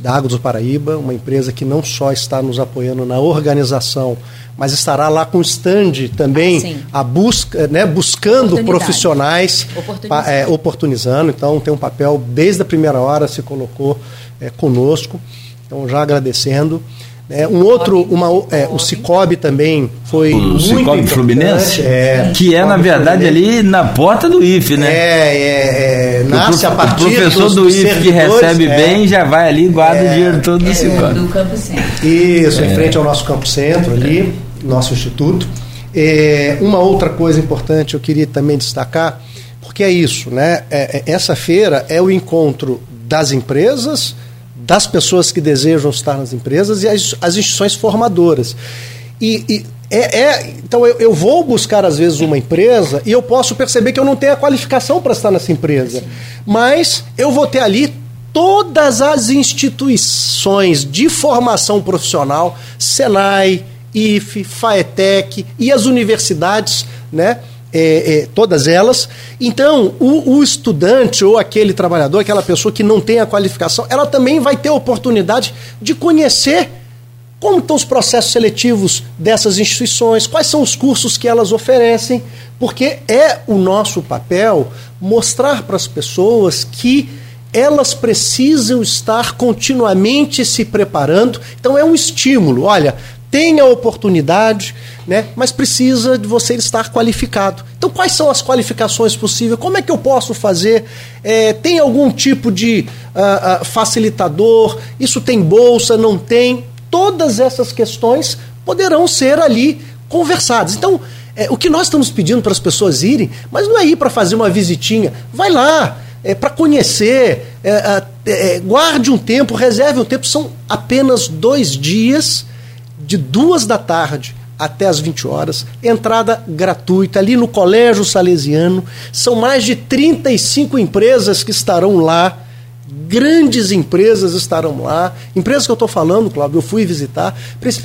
da Água do Paraíba, uma empresa que não só está nos apoiando na organização, mas estará lá com stand também ah, a busca, né, buscando profissionais, oportunizando. É, oportunizando. Então tem um papel desde a primeira hora se colocou é, conosco. Então já agradecendo. É, um outro, uma, é, o Cicobi também foi o muito Cicobi Fluminense, é, que é na verdade Fluminense. ali na porta do IFE, né? É, é, é nasce o, a partir o professor dos, do IFE que recebe é. bem já vai ali e guarda o é. dinheiro todo do Cicobi. Do Campo Centro. Isso, em frente ao nosso Campo Centro ali, nosso instituto. uma outra coisa importante eu queria também destacar, porque é isso, né? essa feira é o encontro das empresas das pessoas que desejam estar nas empresas e as, as instituições formadoras. E, e é, é, então eu, eu, vou buscar às vezes uma empresa e eu posso perceber que eu não tenho a qualificação para estar nessa empresa, mas eu vou ter ali todas as instituições de formação profissional, Senai, IFE, FAETEC e as universidades, né? É, é, todas elas. Então, o, o, estudante ou aquele trabalhador, aquela pessoa que não tem a qualificação, ela também vai ter a oportunidade de conhecer como estão os processos seletivos dessas instituições, quais são os cursos que elas oferecem, porque é o nosso papel mostrar para as pessoas que elas precisam estar continuamente se preparando. Então é um estímulo. Olha, tem a oportunidade, né, mas precisa de você estar qualificado. Então, quais são as qualificações possíveis? Como é que eu posso fazer? É, tem algum tipo de uh, uh, facilitador? Isso tem bolsa? Não tem? Todas essas questões poderão ser ali conversadas. Então, é, o que nós estamos pedindo para as pessoas irem, mas não é ir para fazer uma visitinha, vai lá. É, para conhecer, é, é, guarde um tempo, reserve um tempo, são apenas dois dias de duas da tarde até as 20 horas, entrada gratuita ali no Colégio Salesiano. São mais de 35 empresas que estarão lá, grandes empresas estarão lá. Empresas que eu estou falando, Cláudio, eu fui visitar,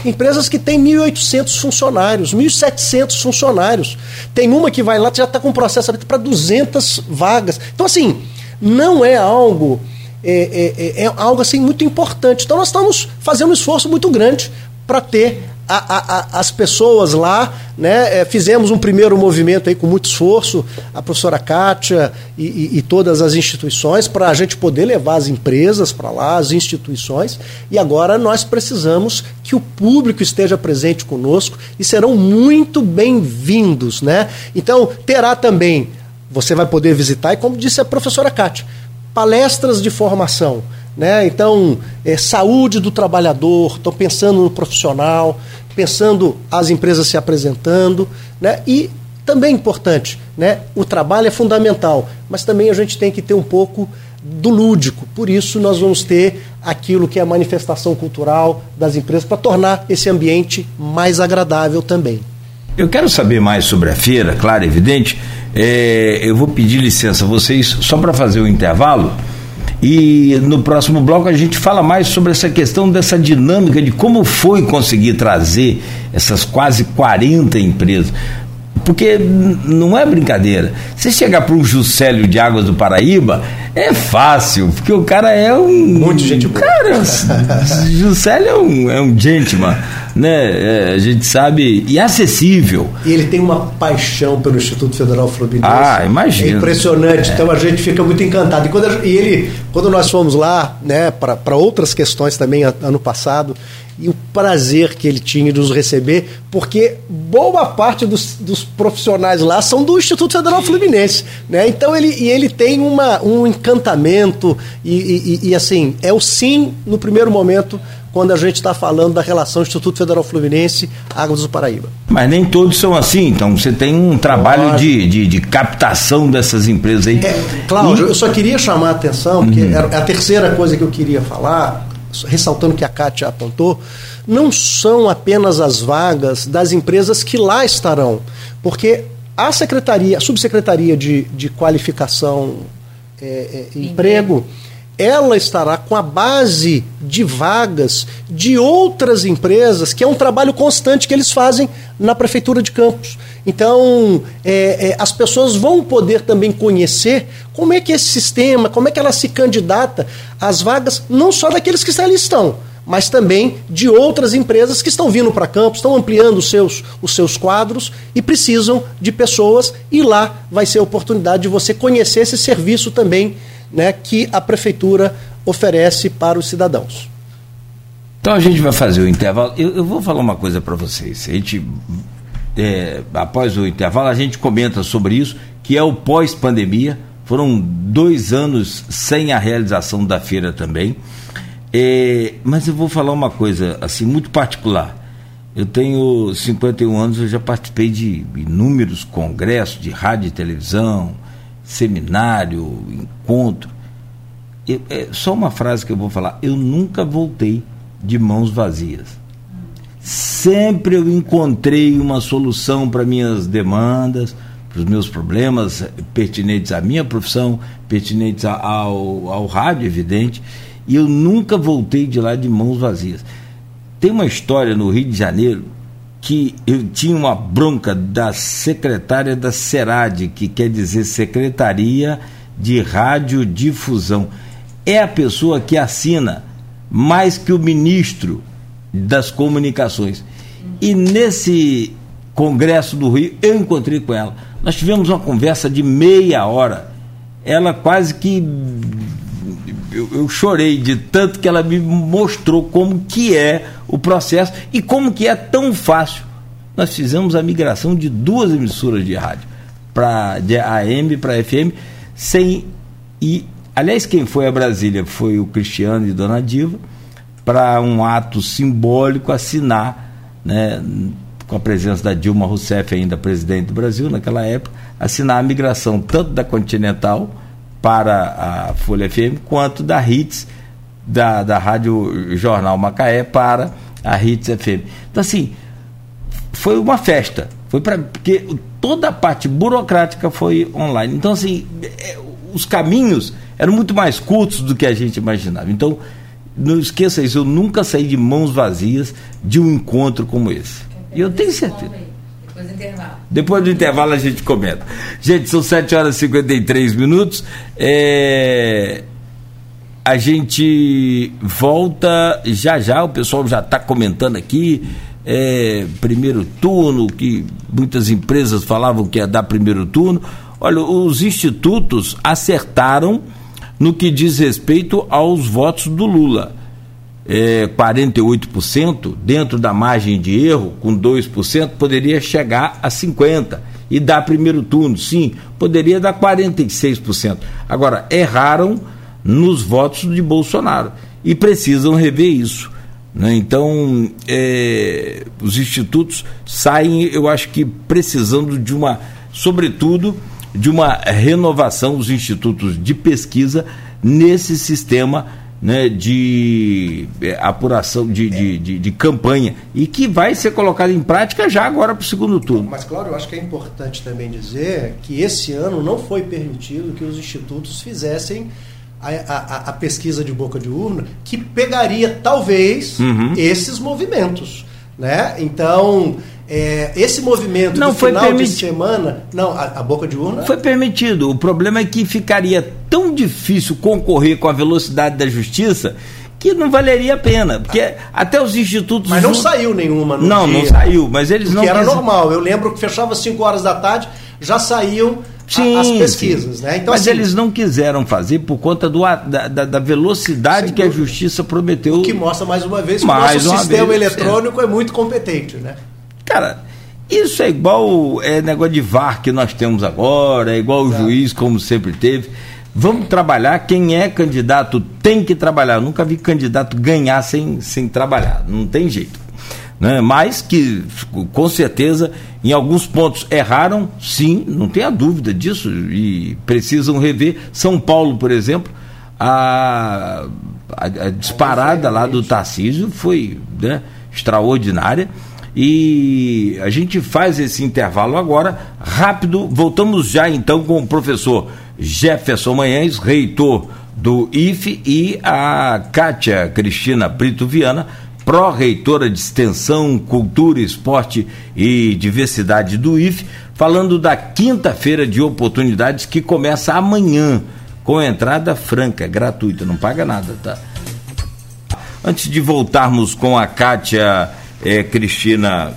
empresas que têm 1.800 funcionários, 1.700 funcionários. Tem uma que vai lá, já está com processo para 200 vagas. Então, assim, não é algo. É, é, é, é algo assim muito importante. Então nós estamos fazendo um esforço muito grande para ter a, a, a, as pessoas lá, né? É, fizemos um primeiro movimento aí com muito esforço, a professora Kátia e, e, e todas as instituições, para a gente poder levar as empresas para lá, as instituições, e agora nós precisamos que o público esteja presente conosco e serão muito bem-vindos, né? Então, terá também, você vai poder visitar, e como disse a professora Kátia, palestras de formação né? Então, é, saúde do trabalhador, estou pensando no profissional, pensando as empresas se apresentando, né? e também importante, né? o trabalho é fundamental, mas também a gente tem que ter um pouco do lúdico. Por isso, nós vamos ter aquilo que é a manifestação cultural das empresas para tornar esse ambiente mais agradável também. Eu quero saber mais sobre a feira, claro, evidente. É, eu vou pedir licença a vocês só para fazer o intervalo E no próximo bloco a gente fala mais sobre essa questão dessa dinâmica de como foi conseguir trazer essas quase 40 empresas. Porque não é brincadeira. Você chegar para um Juscelio de Águas do Paraíba, é fácil, porque o cara é um. Muito gente boa. Cara, Juscelio é um, é um gentleman, né? É, a gente sabe. E acessível. E ele tem uma paixão pelo Instituto Federal Fluminense. Ah, imagina. É impressionante. É. Então a gente fica muito encantado. E, quando, e ele, quando nós fomos lá, né, para outras questões também ano passado, e o prazer que ele tinha de nos receber, porque boa parte dos, dos profissionais lá são do Instituto Federal Fluminense, né? Então ele, e ele tem uma, um encantamento e, e, e assim, é o sim no primeiro momento quando a gente está falando da relação Instituto Federal Fluminense Águas do Paraíba. Mas nem todos são assim, então você tem um trabalho de, de, de, captação dessas empresas aí. É, Cláudio, e... eu só queria chamar a atenção, porque uhum. é a terceira coisa que eu queria falar, ressaltando que a Kátia apontou, não são apenas as vagas das empresas que lá estarão, porque a secretaria, a subsecretaria de, de qualificação é, é, emprego, ela estará com a base de vagas de outras empresas, que é um trabalho constante que eles fazem na Prefeitura de Campos. Então, é, é, as pessoas vão poder também conhecer como é que esse sistema, como é que ela se candidata às vagas, não só daqueles que ali estão, mas também de outras empresas que estão vindo para Campos, estão ampliando os seus, os seus quadros e precisam de pessoas, e lá vai ser a oportunidade de você conhecer esse serviço também né, que a prefeitura oferece para os cidadãos. Então a gente vai fazer o intervalo. Eu, eu vou falar uma coisa para vocês. A gente, é, após o intervalo, a gente comenta sobre isso, que é o pós-pandemia. Foram dois anos sem a realização da feira também. É, mas eu vou falar uma coisa assim muito particular. Eu tenho 51 anos, eu já participei de inúmeros congressos de rádio e televisão, seminário, encontro. Eu, é só uma frase que eu vou falar. Eu nunca voltei de mãos vazias. Sempre eu encontrei uma solução para minhas demandas, para os meus problemas pertinentes à minha profissão, pertinentes ao, ao rádio, evidente, e eu nunca voltei de lá de mãos vazias. Tem uma história no Rio de Janeiro que eu tinha uma bronca da secretária da SERAD, que quer dizer Secretaria de Radiodifusão. É a pessoa que assina mais que o ministro das comunicações. E nesse Congresso do Rio, eu encontrei com ela. Nós tivemos uma conversa de meia hora. Ela quase que. Eu, eu chorei de tanto que ela me mostrou como que é o processo e como que é tão fácil. Nós fizemos a migração de duas emissoras de rádio, para de AM para FM, sem e aliás quem foi a Brasília foi o Cristiano e Dona Diva para um ato simbólico assinar, né, com a presença da Dilma Rousseff ainda presidente do Brasil naquela época, assinar a migração tanto da Continental para a Folha FM quanto da Hits da, da Rádio Jornal Macaé para a Hits FM. Então, assim, foi uma festa. Foi para porque toda a parte burocrática foi online. Então, assim, é, os caminhos eram muito mais curtos do que a gente imaginava. Então, não esqueça isso, eu nunca saí de mãos vazias de um encontro como esse. E eu tenho certeza. Depois do intervalo. Depois do intervalo a gente comenta. Gente, são 7 horas e 53 minutos. É a gente volta já já, o pessoal já está comentando aqui. É, primeiro turno, que muitas empresas falavam que ia dar primeiro turno. Olha, os institutos acertaram no que diz respeito aos votos do Lula. É, 48%, dentro da margem de erro, com 2%, poderia chegar a 50% e dar primeiro turno. Sim, poderia dar 46%. Agora, erraram nos votos de Bolsonaro. E precisam rever isso. Né? Então, é, os institutos saem, eu acho que precisando de uma, sobretudo, de uma renovação dos institutos de pesquisa nesse sistema né, de é, apuração de, de, de, de, campanha e que vai ser colocado em prática já agora para o segundo turno. Mas, claro, eu acho que é importante também dizer que esse ano não foi permitido que os institutos fizessem a, a, a, pesquisa de boca de urna que pegaria talvez uhum. esses movimentos, né? Então é, esse movimento não foi final permiti... de semana, não, a, a, boca de urna foi permitido. O problema é que ficaria tão difícil concorrer com a velocidade da justiça que não valeria a pena, porque até os institutos. Mas não saiu nenhuma. Não, dia, não saiu, mas eles porque não. era normal. Eu lembro que fechava às 5 horas da tarde, já saíam sim, as pesquisas, sim. né? Então, mas assim, eles não quiseram fazer por conta do, da, da velocidade que a justiça prometeu. O que mostra mais uma vez que mais o nosso sistema vez, eletrônico é. é muito competente, né? Cara, isso é igual é, negócio de VAR que nós temos agora, é igual o é. juiz, como sempre teve. Vamos trabalhar, quem é candidato tem que trabalhar. Eu nunca vi candidato ganhar sem, sem trabalhar, não tem jeito. Né? Mas que, com certeza, em alguns pontos erraram, sim, não tenha dúvida disso, e precisam rever. São Paulo, por exemplo, a, a, a disparada lá do Tarcísio foi né, extraordinária. E a gente faz esse intervalo agora, rápido. Voltamos já então com o professor Jefferson Manhães, reitor do IFE, e a Kátia Cristina Brito Viana, pró-reitora de Extensão, Cultura, Esporte e Diversidade do IFE, falando da quinta-feira de oportunidades que começa amanhã, com entrada franca, gratuita, não paga nada, tá? Antes de voltarmos com a Kátia é, Cristina.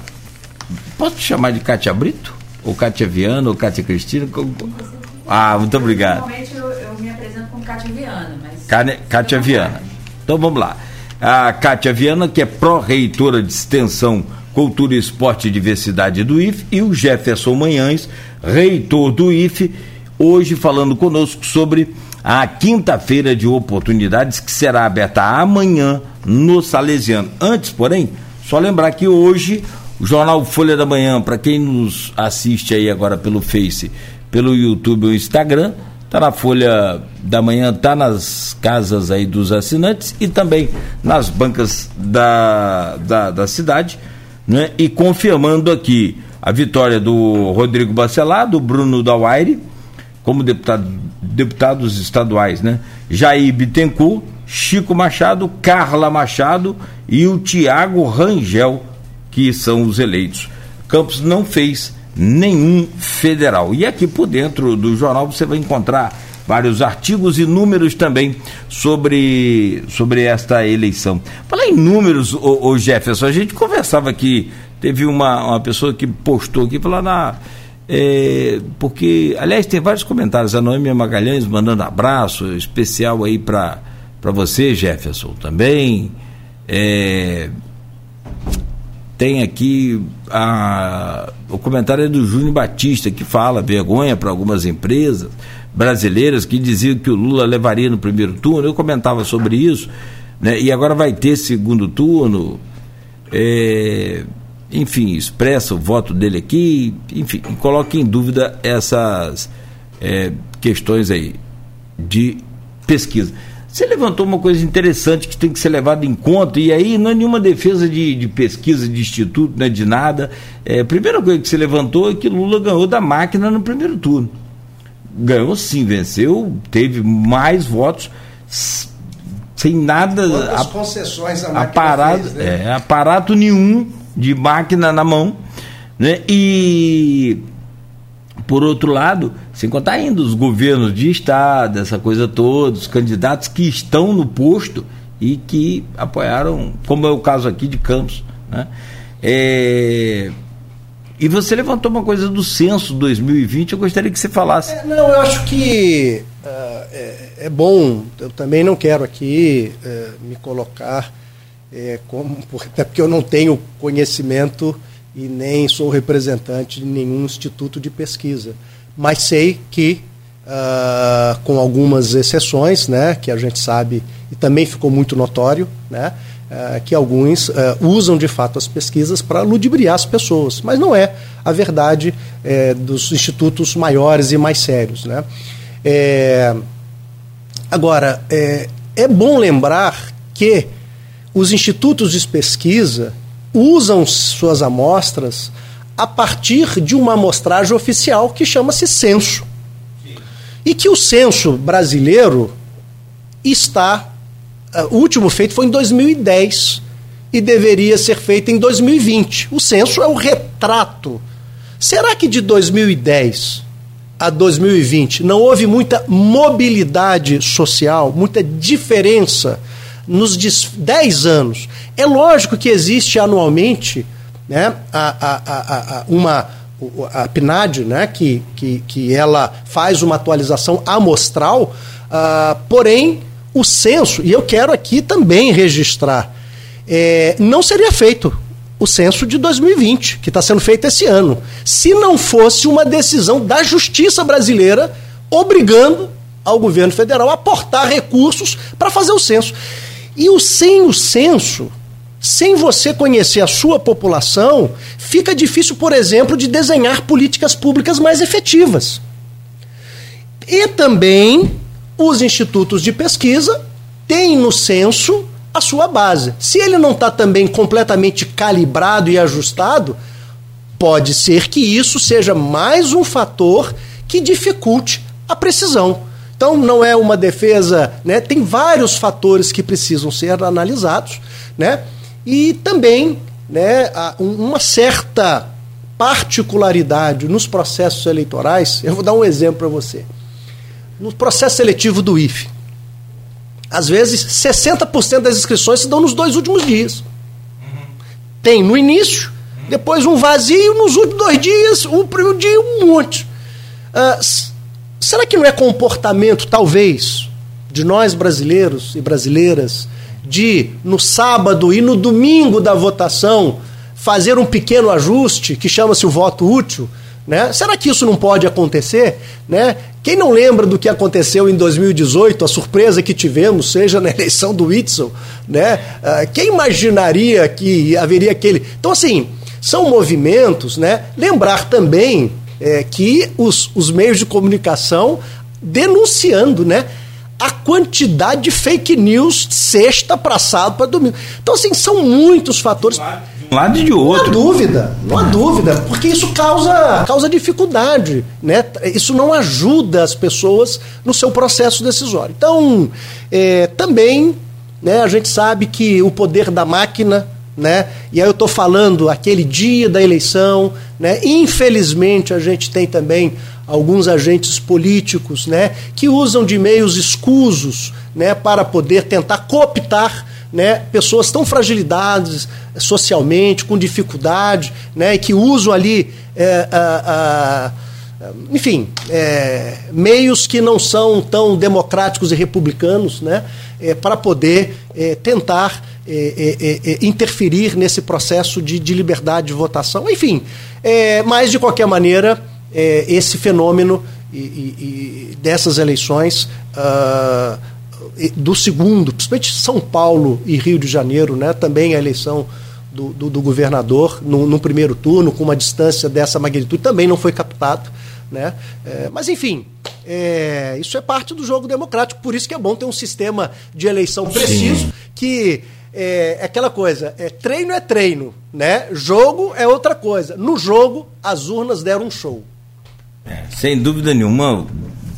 Posso te chamar de Cátia Brito? Ou Cátia Viana, ou Cátia Cristina? Ah, muito obrigado. Normalmente eu, eu me apresento como Cátia Viana. Mas... Cátia Viana. Então vamos lá. A Cátia Viana, que é pró-reitora de extensão Cultura, Esporte e Diversidade do IFE, e o Jefferson Manhães, reitor do IFE, hoje falando conosco sobre a quinta-feira de oportunidades que será aberta amanhã no Salesiano. Antes, porém, só lembrar que hoje o jornal Folha da Manhã, para quem nos assiste aí agora pelo Face, pelo YouTube ou Instagram, tá na Folha da Manhã, tá nas casas aí dos assinantes e também nas bancas da, da, da cidade, né? E confirmando aqui a vitória do Rodrigo Bacelar, do Bruno Dawaire, como deputado, deputados estaduais, né? Jair Bittencourt, Chico Machado, Carla Machado e o Tiago Rangel, que são os eleitos. Campos não fez nenhum federal. E aqui por dentro do jornal você vai encontrar vários artigos e números também sobre, sobre esta eleição. Falar em números, o, o Jefferson, a gente conversava aqui, teve uma, uma pessoa que postou aqui falando, ah, é, porque, aliás, tem vários comentários, a Noêmia Magalhães mandando abraço especial aí para você, Jefferson, também. É, tem aqui a, o comentário é do Júnior Batista, que fala vergonha para algumas empresas brasileiras que diziam que o Lula levaria no primeiro turno. Eu comentava sobre isso, né, e agora vai ter segundo turno. É, enfim, expressa o voto dele aqui, enfim, coloca em dúvida essas é, questões aí de pesquisa. Você levantou uma coisa interessante que tem que ser levada em conta, e aí não é nenhuma defesa de, de pesquisa de instituto, não é de nada. É, a primeira coisa que você levantou é que Lula ganhou da máquina no primeiro turno. Ganhou sim, venceu, teve mais votos, sem nada. Quantas a, concessões a máquina aparato, fez, né? é, aparato nenhum de máquina na mão. Né? E por outro lado, sem contar ainda os governos de estado, essa coisa toda, os candidatos que estão no posto e que apoiaram, como é o caso aqui de Campos. Né? É... E você levantou uma coisa do censo 2020, eu gostaria que você falasse. É, não, eu acho que uh, é, é, bom, eu também não quero aqui uh, me colocar é, como, até porque eu não tenho conhecimento e nem sou representante de nenhum instituto de pesquisa. Mas sei que, uh, com algumas exceções, né, que a gente sabe, e também ficou muito notório, né, uh, que alguns uh, usam de fato as pesquisas para ludibriar as pessoas. Mas não é a verdade é, dos institutos maiores e mais sérios. Né. É, agora, é, é bom lembrar que os institutos de pesquisa usam suas amostras a partir de uma amostragem oficial que chama-se censo. E que o censo brasileiro está. Uh, o último feito foi em 2010 e deveria ser feito em 2020. O censo é o retrato. Será que de 2010 a 2020 não houve muita mobilidade social, muita diferença nos 10 anos? É lógico que existe anualmente né, a, a, a, uma a PNAD, né, que, que, que ela faz uma atualização amostral, uh, porém o censo, e eu quero aqui também registrar, é, não seria feito o censo de 2020, que está sendo feito esse ano, se não fosse uma decisão da justiça brasileira obrigando ao governo federal a aportar recursos para fazer o censo. E o, sem o censo, sem você conhecer a sua população, fica difícil, por exemplo, de desenhar políticas públicas mais efetivas. E também os institutos de pesquisa têm no censo a sua base. Se ele não está também completamente calibrado e ajustado, pode ser que isso seja mais um fator que dificulte a precisão. Então não é uma defesa, né? Tem vários fatores que precisam ser analisados, né? E também né, uma certa particularidade nos processos eleitorais. Eu vou dar um exemplo para você. No processo seletivo do IFE, às vezes 60% das inscrições se dão nos dois últimos dias. Tem no início, depois um vazio nos últimos dois dias, um primeiro dia um monte. Uh, será que não é comportamento, talvez, de nós brasileiros e brasileiras de, no sábado e no domingo da votação, fazer um pequeno ajuste que chama-se o voto útil? Né? Será que isso não pode acontecer? Né? Quem não lembra do que aconteceu em 2018, a surpresa que tivemos, seja na eleição do Whitson, né? Ah, quem imaginaria que haveria aquele. Então, assim, são movimentos, né? Lembrar também é, que os, os meios de comunicação denunciando, né? A quantidade de fake news sexta para sábado para domingo. Então, assim, são muitos fatores. De um lado e de outro. Não há dúvida, não há dúvida, porque isso causa, causa dificuldade, né? Isso não ajuda as pessoas no seu processo decisório. Então, é, também, né, a gente sabe que o poder da máquina né? E aí eu estou falando aquele dia da eleição, né? Infelizmente a gente tem também alguns agentes políticos, né, que usam de meios escusos, né, para poder tentar cooptar né, pessoas tão fragilidades socialmente, com dificuldade, né, que usam ali, é, a, a, enfim, é, meios que não são tão democráticos e republicanos, né, é, para poder é, tentar interferir nesse processo de, de, liberdade de votação. Enfim, mas de qualquer maneira é, esse fenômeno e, e, e dessas eleições uh, do segundo, principalmente São Paulo e Rio de Janeiro, né, também a eleição do, do, do governador no, no, primeiro turno, com uma distância dessa magnitude, também não foi captado. Né? É, mas, enfim, é, isso é parte do jogo democrático, por isso que é bom ter um sistema de eleição preciso Sim. que é, é, aquela coisa, é, treino é treino, né? Jogo é outra coisa. No jogo, as urnas deram um show. É, sem dúvida nenhuma,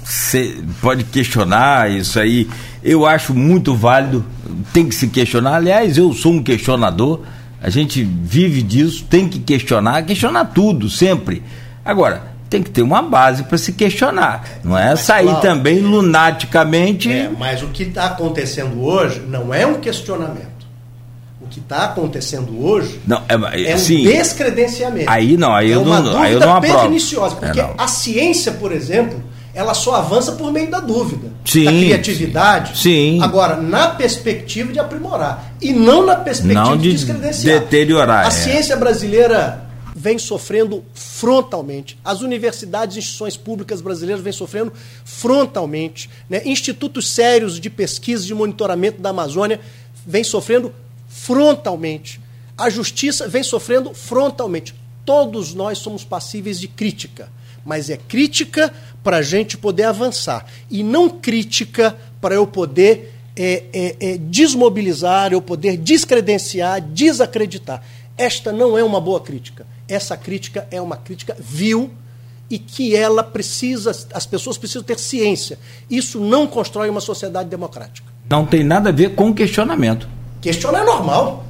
você pode questionar isso aí. Eu acho muito válido, tem que se questionar. Aliás, eu sou um questionador, a gente vive disso, tem que questionar, questionar tudo, sempre. Agora, tem que ter uma base para se questionar. Não é mas, sair claro, também lunaticamente. É, mas o que está acontecendo hoje não é um questionamento que está acontecendo hoje não, é, é sim, um descredenciamento. Aí não, aí é eu não, aí eu não aprovo. perniciosa, porque é, a ciência, por exemplo, ela só avança por meio da dúvida, sim, da criatividade. Sim. Agora, na perspectiva de aprimorar e não na perspectiva não de, de descredenciar. Deteriorar. A é. ciência brasileira vem sofrendo frontalmente. As universidades e instituições públicas brasileiras vêm sofrendo frontalmente. Né? Institutos sérios de pesquisa e de monitoramento da Amazônia vêm sofrendo frontalmente. A justiça vem sofrendo frontalmente. Todos nós somos passíveis de crítica, mas é crítica para a gente poder avançar e não crítica para eu poder é, é, é, desmobilizar, eu poder descredenciar, desacreditar. Esta não é uma boa crítica. Essa crítica é uma crítica vil e que ela precisa, as pessoas precisam ter ciência. Isso não constrói uma sociedade democrática. Não tem nada a ver com questionamento. Questionar é normal.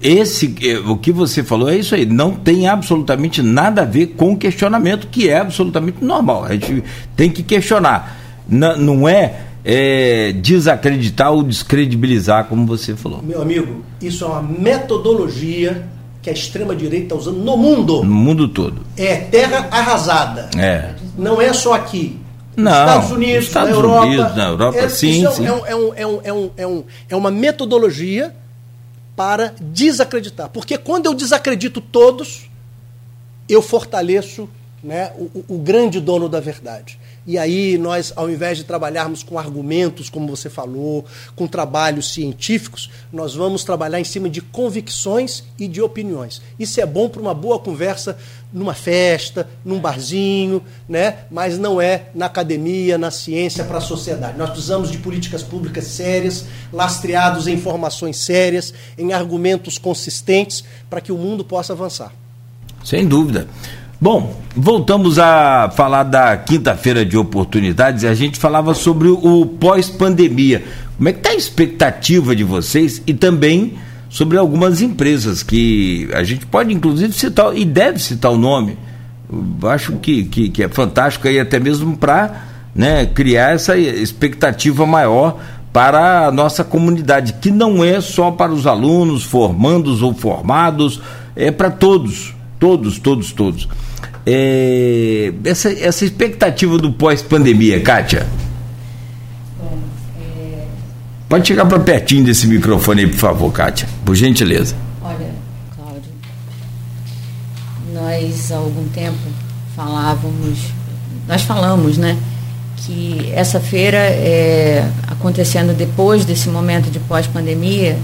Esse, eh, o que você falou é isso aí. Não tem absolutamente nada a ver com questionamento, que é absolutamente normal. A gente tem que questionar. Não, não é, é desacreditar ou descredibilizar, como você falou. Meu amigo, isso é uma metodologia que a extrema-direita está usando no mundo. No mundo todo. É terra arrasada. É. Não é só aqui. Não, Estados Unidos, Estados na Europa. Unidos, na Europa, é, sim, isso sim. É, um- é, um- é, um- é, um- é, um- é uma metodologia para desacreditar. Porque quando eu desacredito todos, eu fortaleço né, o, o- o grande dono da verdade. E aí nós, ao invés de trabalharmos com argumentos, como você falou, com trabalhos científicos, nós vamos trabalhar em cima de convicções e de opiniões. Isso é bom para uma boa conversa numa festa, num barzinho, né? mas não é na academia, na ciência, para a sociedade. Nós precisamos de políticas públicas sérias, lastreados em informações sérias, em argumentos consistentes, para que o mundo possa avançar. Sem dúvida. Bom, voltamos a falar da quinta-feira de oportunidades e a gente falava sobre o pós-pandemia. Como é que está a expectativa de vocês e também sobre algumas empresas que a gente pode inclusive citar e deve citar o nome. Eu acho que, que, que é fantástico aí até mesmo para né, criar essa expectativa maior para a nossa comunidade, que não é só para os alunos, formandos ou formados, é para todos, todos, todos, todos. É, essa, essa expectativa do pós-pandemia, Kátia. Pode chegar para pertinho desse microfone aí, por favor, Kátia, por gentileza. Olha, Cláudio, nós há algum tempo falávamos, nós falamos, né, que essa feira é, acontecendo depois desse momento de pós-pandemia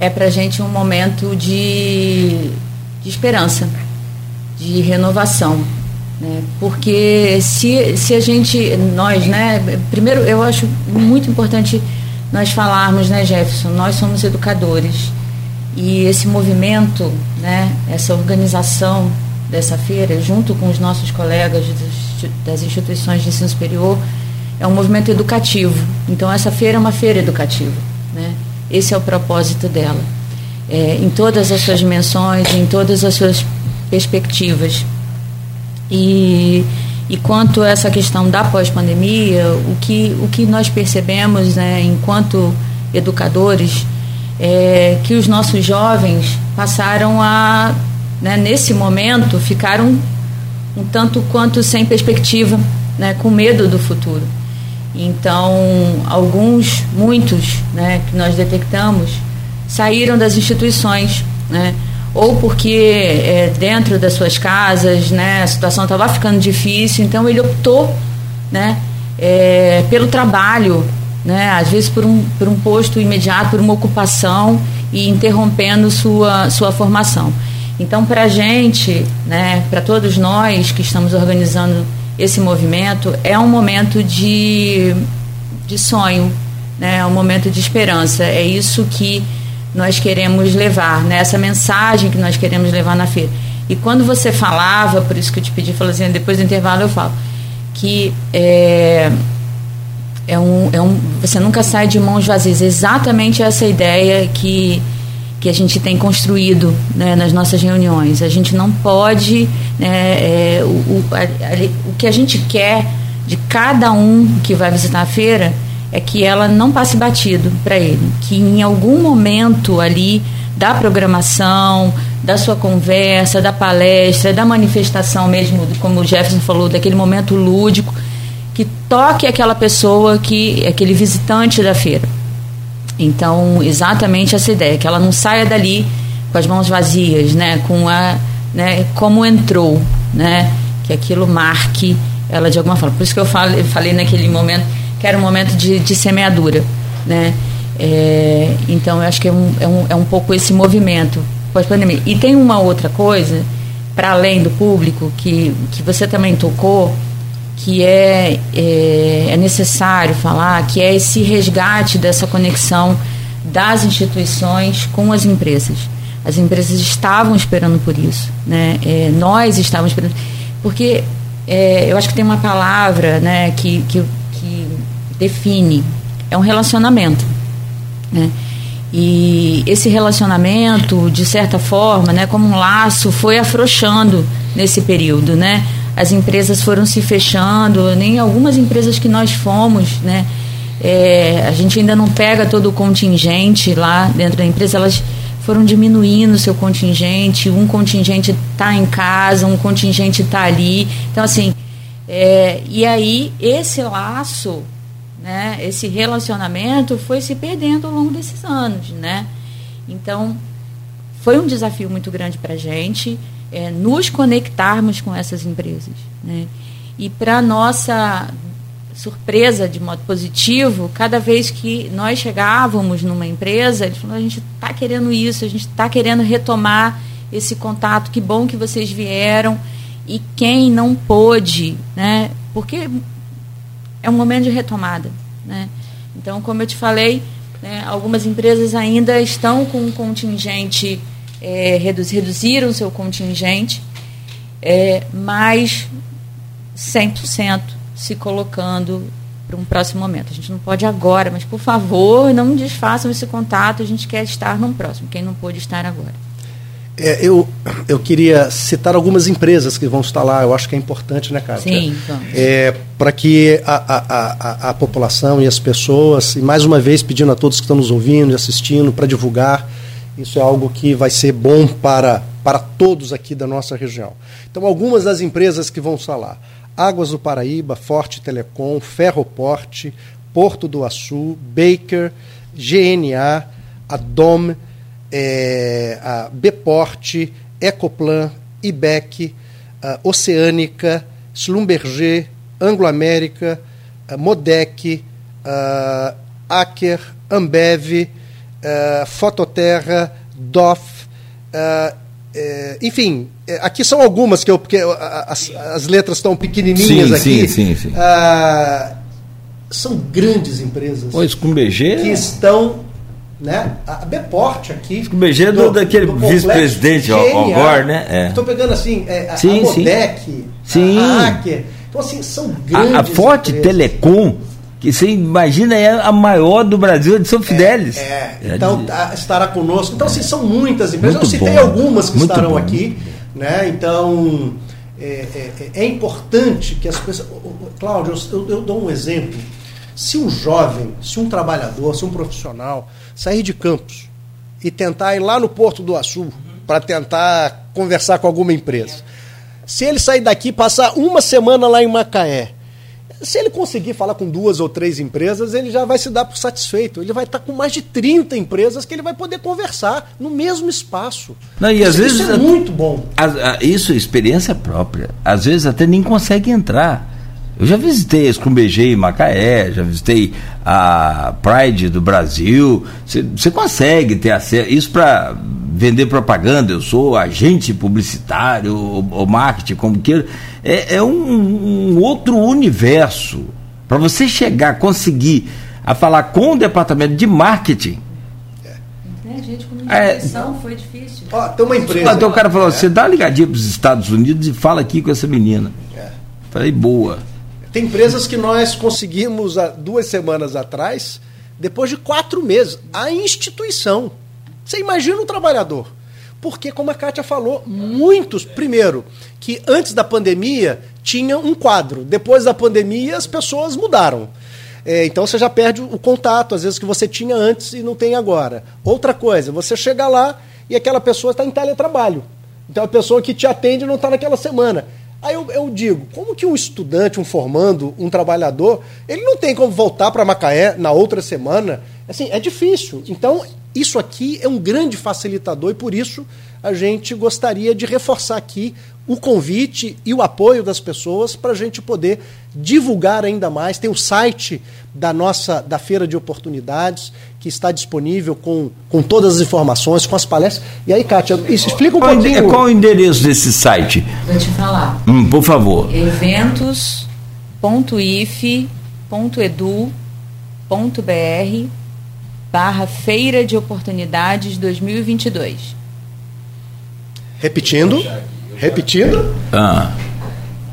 é para a gente um momento de, de esperança, de renovação. Né? Porque se, se a gente, nós, né, primeiro eu acho muito importante nós falarmos, né, Jefferson, nós somos educadores e esse movimento, né, essa organização dessa feira, junto com os nossos colegas das instituições de ensino superior, é um movimento educativo. Então essa feira é uma feira educativa, né? Esse é o propósito dela, é, em todas as suas dimensões, em todas as suas perspectivas. E, e quanto a essa questão da pós-pandemia, o que, o que nós percebemos, né, enquanto educadores, é que os nossos jovens passaram a, né, nesse momento, ficaram um tanto quanto sem perspectiva, né, com medo do futuro. Então, alguns, muitos, né, que nós detectamos, saíram das instituições, né, ou porque é, dentro das suas casas, né, a situação estava ficando difícil, então ele optou, né, é, pelo trabalho, né, às vezes por um, por um posto imediato, por uma ocupação e interrompendo sua, sua formação. Então, para a gente, né, para todos nós que estamos organizando esse movimento, é um momento de, de sonho, né, é um momento de esperança. É isso que nós queremos levar, né, essa mensagem que nós queremos levar na feira. E quando você falava, por isso que eu te pedi, falou assim, depois do intervalo eu falo, que é, é um, é um, você nunca sai de mãos vazias. Exatamente essa ideia que que a gente tem construído né, nas nossas reuniões. A gente não pode. Né, é, o, o, a, a, o que a gente quer de cada um que vai visitar a feira é que ela não passe batido para ele. Que em algum momento ali da programação, da sua conversa, da palestra, da manifestação mesmo, como o Jefferson falou, daquele momento lúdico, que toque aquela pessoa, que aquele visitante da feira. Então, exatamente essa ideia, que ela não saia dali com as mãos vazias, né, com a, né, como entrou, né, que aquilo marque ela de alguma forma. Por isso que eu falei, falei naquele momento que era um momento de, de semeadura, né. É, então, eu acho que é um, é um, é um pouco esse movimento pós-pandemia. E tem uma outra coisa, para além do público, que, que você também tocou, que é, é, é, necessário falar, que é esse resgate dessa conexão das instituições com as empresas. As empresas estavam esperando por isso, né? É, nós estávamos esperando, porque é, eu acho que tem uma palavra, né, que, que, que define, é um relacionamento, Né? E esse relacionamento, de certa forma, né, como um laço, foi afrouxando nesse período, né? As empresas foram se fechando, nem algumas empresas que nós fomos, né? É, a gente ainda não pega todo o contingente lá dentro da empresa, elas foram diminuindo o seu contingente, um contingente está em casa, um contingente está ali. Então, assim, é, e aí esse laço, né, esse relacionamento foi se perdendo ao longo desses anos. Né? Então, foi um desafio muito grande para a gente é, nos conectarmos com essas empresas. Né? E para nossa surpresa de modo positivo, cada vez que nós chegávamos numa empresa, eles falaram, a gente está querendo isso, a gente está querendo retomar esse contato, que bom que vocês vieram. E quem não pôde, né? Porque é um momento de retomada. Né? Então, como eu te falei, né, algumas empresas ainda estão com um contingente, é, reduz, reduziram seu contingente, é, mas 100% se colocando para um próximo momento. A gente não pode agora, mas por favor, não desfaçam esse contato, a gente quer estar num próximo, quem não pôde estar agora. É, eu, eu queria citar algumas empresas que vão estar lá, eu acho que é importante, né, Cátia? Sim, vamos. É, Para que a, a, a, a, população e as pessoas, e mais uma vez pedindo a todos que estão nos ouvindo e assistindo para divulgar, isso é algo que vai ser bom para, para todos aqui da nossa região. Então, algumas das empresas que vão estar lá. Águas do Paraíba, Forte Telecom, Ferroporte, Porto do Açu, Baker, GNA, a DOM, é, a Beporte, Ecoplan, IBEC, Oceânica, Slumberger, Anglo-América, Modec, Aker, Ambev, Fototerra, DOF, é, enfim, é, aqui são algumas que eu porque as, as letras estão pequenininhas sim, aqui. Sim, sim, sim. Ah, são grandes empresas. Pois com BG que estão, né? A Beporte aqui. Com BG é do, daquele vice-presidente Algor, né? Estou é. pegando assim, é, sim, a Modec, sim. a Hacker. Então assim são grandes. A, a Forte empresas. Telecom que você imagina é a maior do Brasil, de São Fidélis. É, é. então tá, estará conosco. Então, assim, são muitas empresas. Muito eu citei bom. algumas que Muito estarão bom. aqui. Né? Então, é, é, é, importante que as pessoas. Cláudio, eu, eu dou um exemplo. Se um jovem, se um trabalhador, se um profissional sair de Campos e tentar ir lá no Porto do Açu para tentar conversar com alguma empresa, se ele sair daqui passar uma semana lá em Macaé, se ele conseguir falar com duas ou três empresas, ele já vai se dar por satisfeito. Ele vai estar com mais de 30 empresas que ele vai poder conversar no mesmo espaço. Não, e isso, às vezes isso é muito bom. Isso é experiência própria. Às vezes até nem consegue entrar. Eu já visitei a Scrumbegê em Macaé, já visitei a Pride do Brasil. Você consegue ter acesso. Isso para vender propaganda, eu sou agente publicitário, ou, marketing, como queira. É, é um, um outro universo. Para você chegar, conseguir a falar com o departamento de marketing. É, gente, comunicação é, foi difícil. Ó, tem uma empresa. Então o cara falou: é. você dá uma ligadinha para os Estados Unidos e fala aqui com essa menina. É. Falei, boa. Tem empresas que nós conseguimos há duas semanas atrás, depois de quatro meses. A instituição. Você imagina um trabalhador. Porque, como a Kátia falou, muitos, primeiro, que antes da pandemia tinha um quadro. Depois da pandemia, as pessoas mudaram. É, então você já perde o contato, às vezes, que você tinha antes e não tem agora. Outra coisa, você chega lá e aquela pessoa está em teletrabalho. Então a pessoa que te atende não está naquela semana. Aí eu, eu, digo, como que um estudante, um formando, um trabalhador, ele não tem como voltar para Macaé na outra semana? Assim, é difícil. Então, isso aqui é um grande facilitador e por isso a gente gostaria de reforçar aqui o convite e o apoio das pessoas para a gente poder divulgar ainda mais. Tem o site da nossa da Feira de Oportunidades, que está disponível com, com todas as informações, com as palestras. E aí, Kátia, explica um qual, pouquinho. Qual o endereço desse site? Vou te falar. Hum, por favor. eventos.if.edu.br barra Feira de Oportunidades 2022. Repetindo. Repetindo. Ah.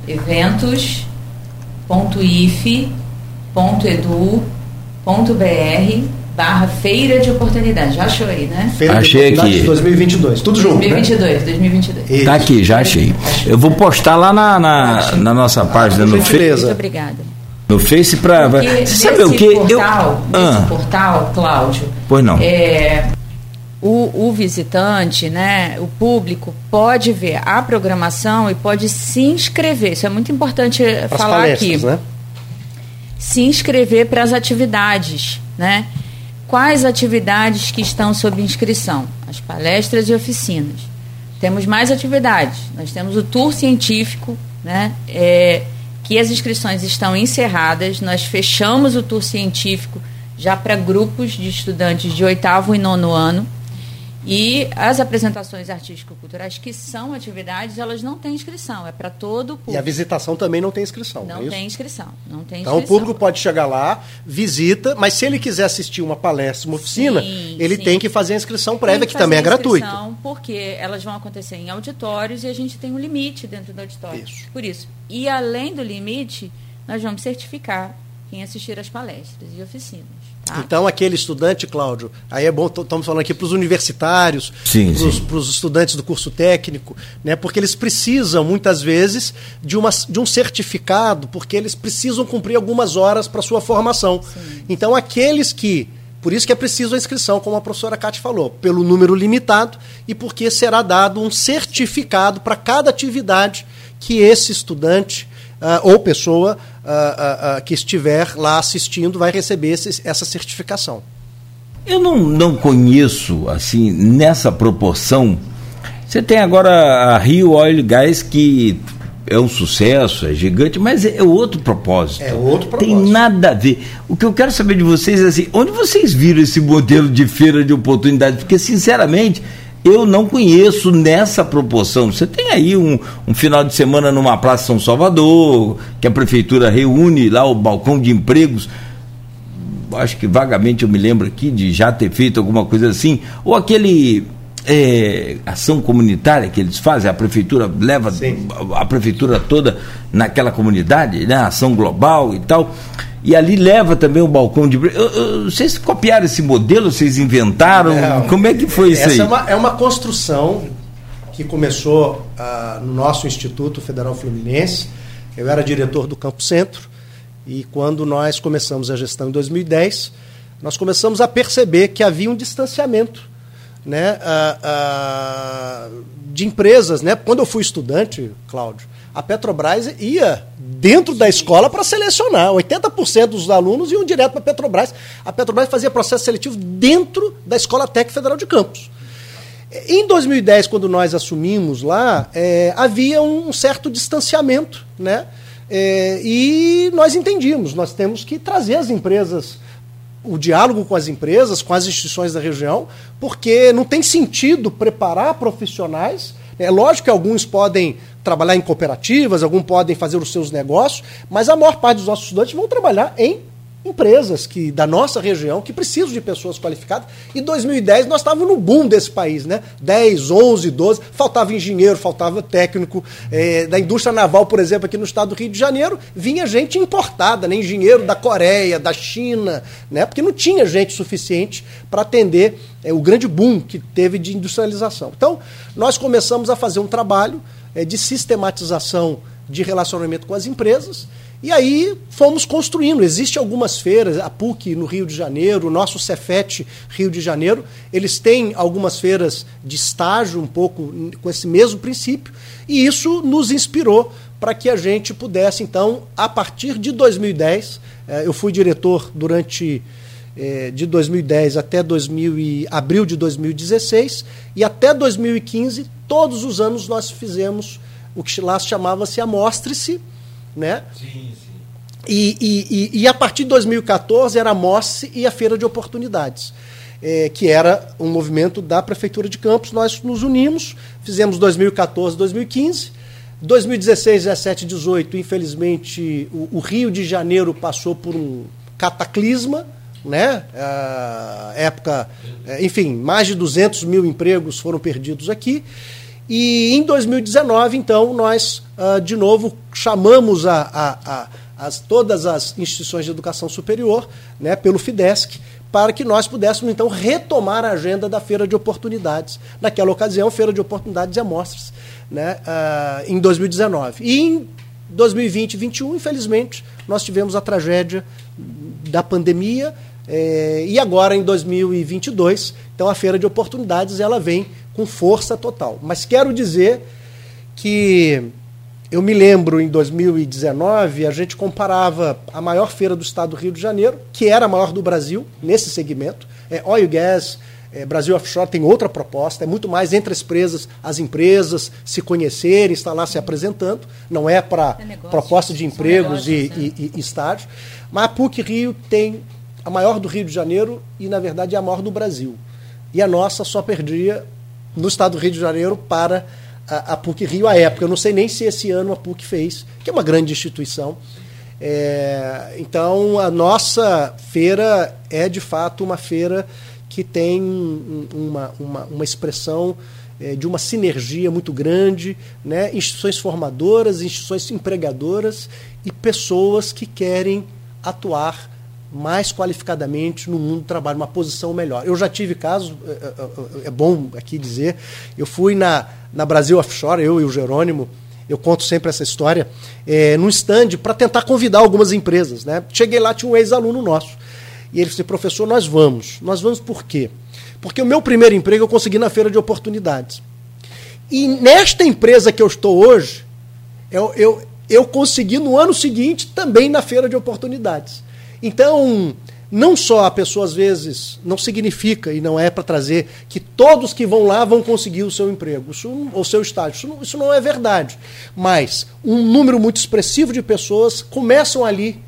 eventos.if.edu.br barra Feira de Oportunidade. Já achou aí, né? Feira Achei de aqui. 2022. Tudo junto, 2022, né? 2022. Isso. Tá aqui, já achei. Eu vou postar lá na, na, na nossa página no, gentileza. fe, Muito obrigada. no Face. Porque Você sabe o que? Eu, portal, nesse ah, portal, Cláudio, pois não. é, o, o visitante, né, o público, pode ver a programação e pode se inscrever. Isso é muito importante Pras falar palestras, aqui. né? Se inscrever para as atividades, né? Quais atividades que estão sob inscrição? As palestras e oficinas. Temos mais atividades. Nós temos o tour científico, né? É, que as inscrições estão encerradas. Nós fechamos o tour científico já para grupos de estudantes de oitavo e nono ano. E as apresentações artístico-culturais, que são atividades, elas não têm inscrição, é para todo o E a público. visitação também não tem inscrição. Não é tem inscrição. Não tem Então o inscrição. público pode chegar lá, visita, mas se ele quiser assistir uma palestra, uma oficina, Sim, ele sim. tem que fazer a inscrição prévia, que, fazer também é gratuita. inscrição, Porque elas vão acontecer em auditórios e a gente tem um limite dentro do auditório. Isso. Por isso. E além do limite, nós vamos certificar quem assistir às palestras e oficinas. Tá? Então, aquele estudante, Cláudio, aí é bom, estamos falando aqui para os universitários, Sim, sim. para os estudantes do curso técnico, né, porque eles precisam, muitas vezes, de, uma, de um certificado, porque eles precisam cumprir algumas horas para sua formação. Então, aqueles que. Por isso que é preciso a inscrição, como a professora Cátia falou, pelo número limitado e porque será dado um certificado para cada atividade que esse estudante ah, ou pessoa ah, ah, ah, que estiver lá assistindo vai receber esse- essa certificação. Eu não, não conheço, assim, nessa proporção. Você tem agora a Rio Oil Gas, que é um sucesso, é gigante, mas é outro propósito. É outro Tem propósito. nada a ver. O que eu quero saber de vocês é assim, onde vocês viram esse modelo de feira de oportunidade? Porque, sinceramente, eu não conheço nessa proporção. Você tem aí um, um final de semana numa Praça São Salvador, que a prefeitura reúne lá o balcão de empregos acho que vagamente eu me lembro aqui de já ter feito alguma coisa assim, ou aquele é, ação comunitária que eles fazem, a prefeitura leva Sim. a, a prefeitura toda naquela comunidade, né, ação global e tal. E ali leva também o balcão de. Vocês copiaram esse modelo? Vocês inventaram? Não. Como é que foi isso aí? É uma, é uma construção que começou ah, no nosso Instituto Federal Fluminense. Eu era diretor do Campo Centro e quando nós começamos a gestão em 2010, nós começamos a perceber que havia um distanciamento né, ah, ah, de empresas. Né? Quando eu fui estudante, Cláudio, a Petrobras ia dentro da escola para selecionar. 80% dos alunos iam direto para a Petrobras. A Petrobras fazia processo seletivo dentro da Escola Técnica Federal de Campos. Em 2010, quando nós assumimos lá, é, havia um certo distanciamento, né? É, e nós entendíamos, nós temos que trazer as empresas, o diálogo com as empresas, com as instituições da região, porque não tem sentido preparar profissionais. É lógico que alguns podem trabalhar em cooperativas, alguns podem fazer os seus negócios, mas a maior parte dos nossos estudantes vão trabalhar em empresas que da nossa região que precisam de pessoas qualificadas. Em 2010 nós estávamos no boom desse país, né? 10, 11, 12, faltava engenheiro, faltava técnico. eh, da indústria naval, por exemplo, aqui no estado do Rio de Janeiro, vinha gente importada, né? engenheiro da Coreia, da China, né? porque não tinha gente suficiente para atender eh, o grande boom que teve de industrialização. Então, nós começamos a fazer um trabalho de sistematização de relacionamento com as empresas. E aí fomos construindo. Existem algumas feiras, a PUC no Rio de Janeiro, o nosso Cefet Rio de Janeiro, eles têm algumas feiras de estágio um pouco com esse mesmo princípio, e isso nos inspirou para que a gente pudesse, então, a partir de 2010, eh, eu fui diretor durante eh, de 2010 até 2000 e, abril de 2016, e até 2015, todos os anos nós fizemos o que lá chamava-se Amostre-se, né? E, e, e, e a partir de 2014 era a Mostre e a Feira de Oportunidades, eh, que era um movimento da Prefeitura de Campos. Nós nos unimos, fizemos 2014, 2015. 2016, 17, 18, infelizmente, o, o Rio de Janeiro passou por um cataclisma, né? Ah, época, eh, enfim, mais de 200 mil empregos foram perdidos aqui. E em 2019, então, nós ah, de novo chamamos a, a- a- as, todas as instituições de educação superior, né, pelo FIDESC, para que nós pudéssemos então retomar a agenda da Feira de Oportunidades. Naquela ocasião, Feira de Oportunidades e Amostras, né, uh, em 2019. E em 2020 e 2021, infelizmente, nós tivemos a tragédia da pandemia é, e agora em 2022, então a Feira de Oportunidades ela vem com força total. Mas quero dizer que eu me lembro em 2019, a gente comparava a maior feira do estado do Rio de Janeiro, que era a maior do Brasil, nesse segmento, é, oil gas, é, Brasil Offshore tem outra proposta, é muito mais entre as empresas, as empresas se conhecerem, estar lá se apresentando, não é para é proposta de empregos negócios, e, e, e estágios. Mas a PUC Rio tem a maior do Rio de Janeiro e, na verdade, a maior do Brasil. E a nossa só perdia no estado do Rio de Janeiro para a, a PUC Rio à época. Eu não sei nem se esse ano a PUC fez, que é uma grande instituição. É, então, a nossa feira é, de fato, uma feira que tem uma, uma, uma expressão é, de uma sinergia muito grande, né? instituições formadoras, instituições empregadoras e pessoas que querem atuar mais qualificadamente no mundo do trabalho, uma posição melhor. Eu já tive caso, é, é, é bom aqui dizer, eu fui na, na Brasil Offshore, eu e o Jerônimo, eu conto sempre essa história, é, num stand para tentar convidar algumas empresas. Né? Cheguei lá, tinha um ex-aluno nosso. E ele disse, professor, nós vamos. Nós vamos por quê? Porque o meu primeiro emprego eu consegui na feira de oportunidades. E nesta empresa que eu estou hoje, eu, eu, eu consegui no ano seguinte também na feira de oportunidades. Então, não só a pessoa às vezes não significa e não é para trazer que todos que vão lá vão conseguir o seu emprego, isso, ou seu estágio. Isso isso não é verdade. Mas um número muito expressivo de pessoas começam ali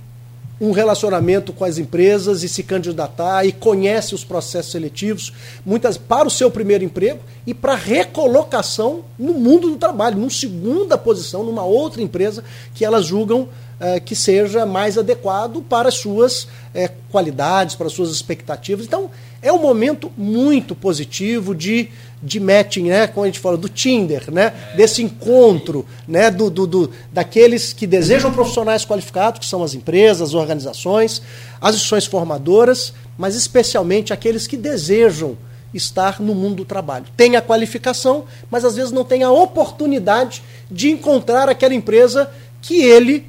um relacionamento com as empresas e se candidatar e conhece os processos seletivos, muitas para o seu primeiro emprego e para recolocação no mundo do trabalho, numa segunda posição, numa outra empresa que elas julgam eh, que seja mais adequado para as suas eh, qualidades, para as suas expectativas. Então, é um momento muito positivo de, de matching, né? Como a gente fala, do Tinder, né? Desse encontro, né? Do, do, do, daqueles que desejam profissionais qualificados, que são as empresas, as organizações, as instituições formadoras, mas especialmente aqueles que desejam estar no mundo do trabalho. Tem a qualificação, mas às vezes não tem a oportunidade de encontrar aquela empresa que ele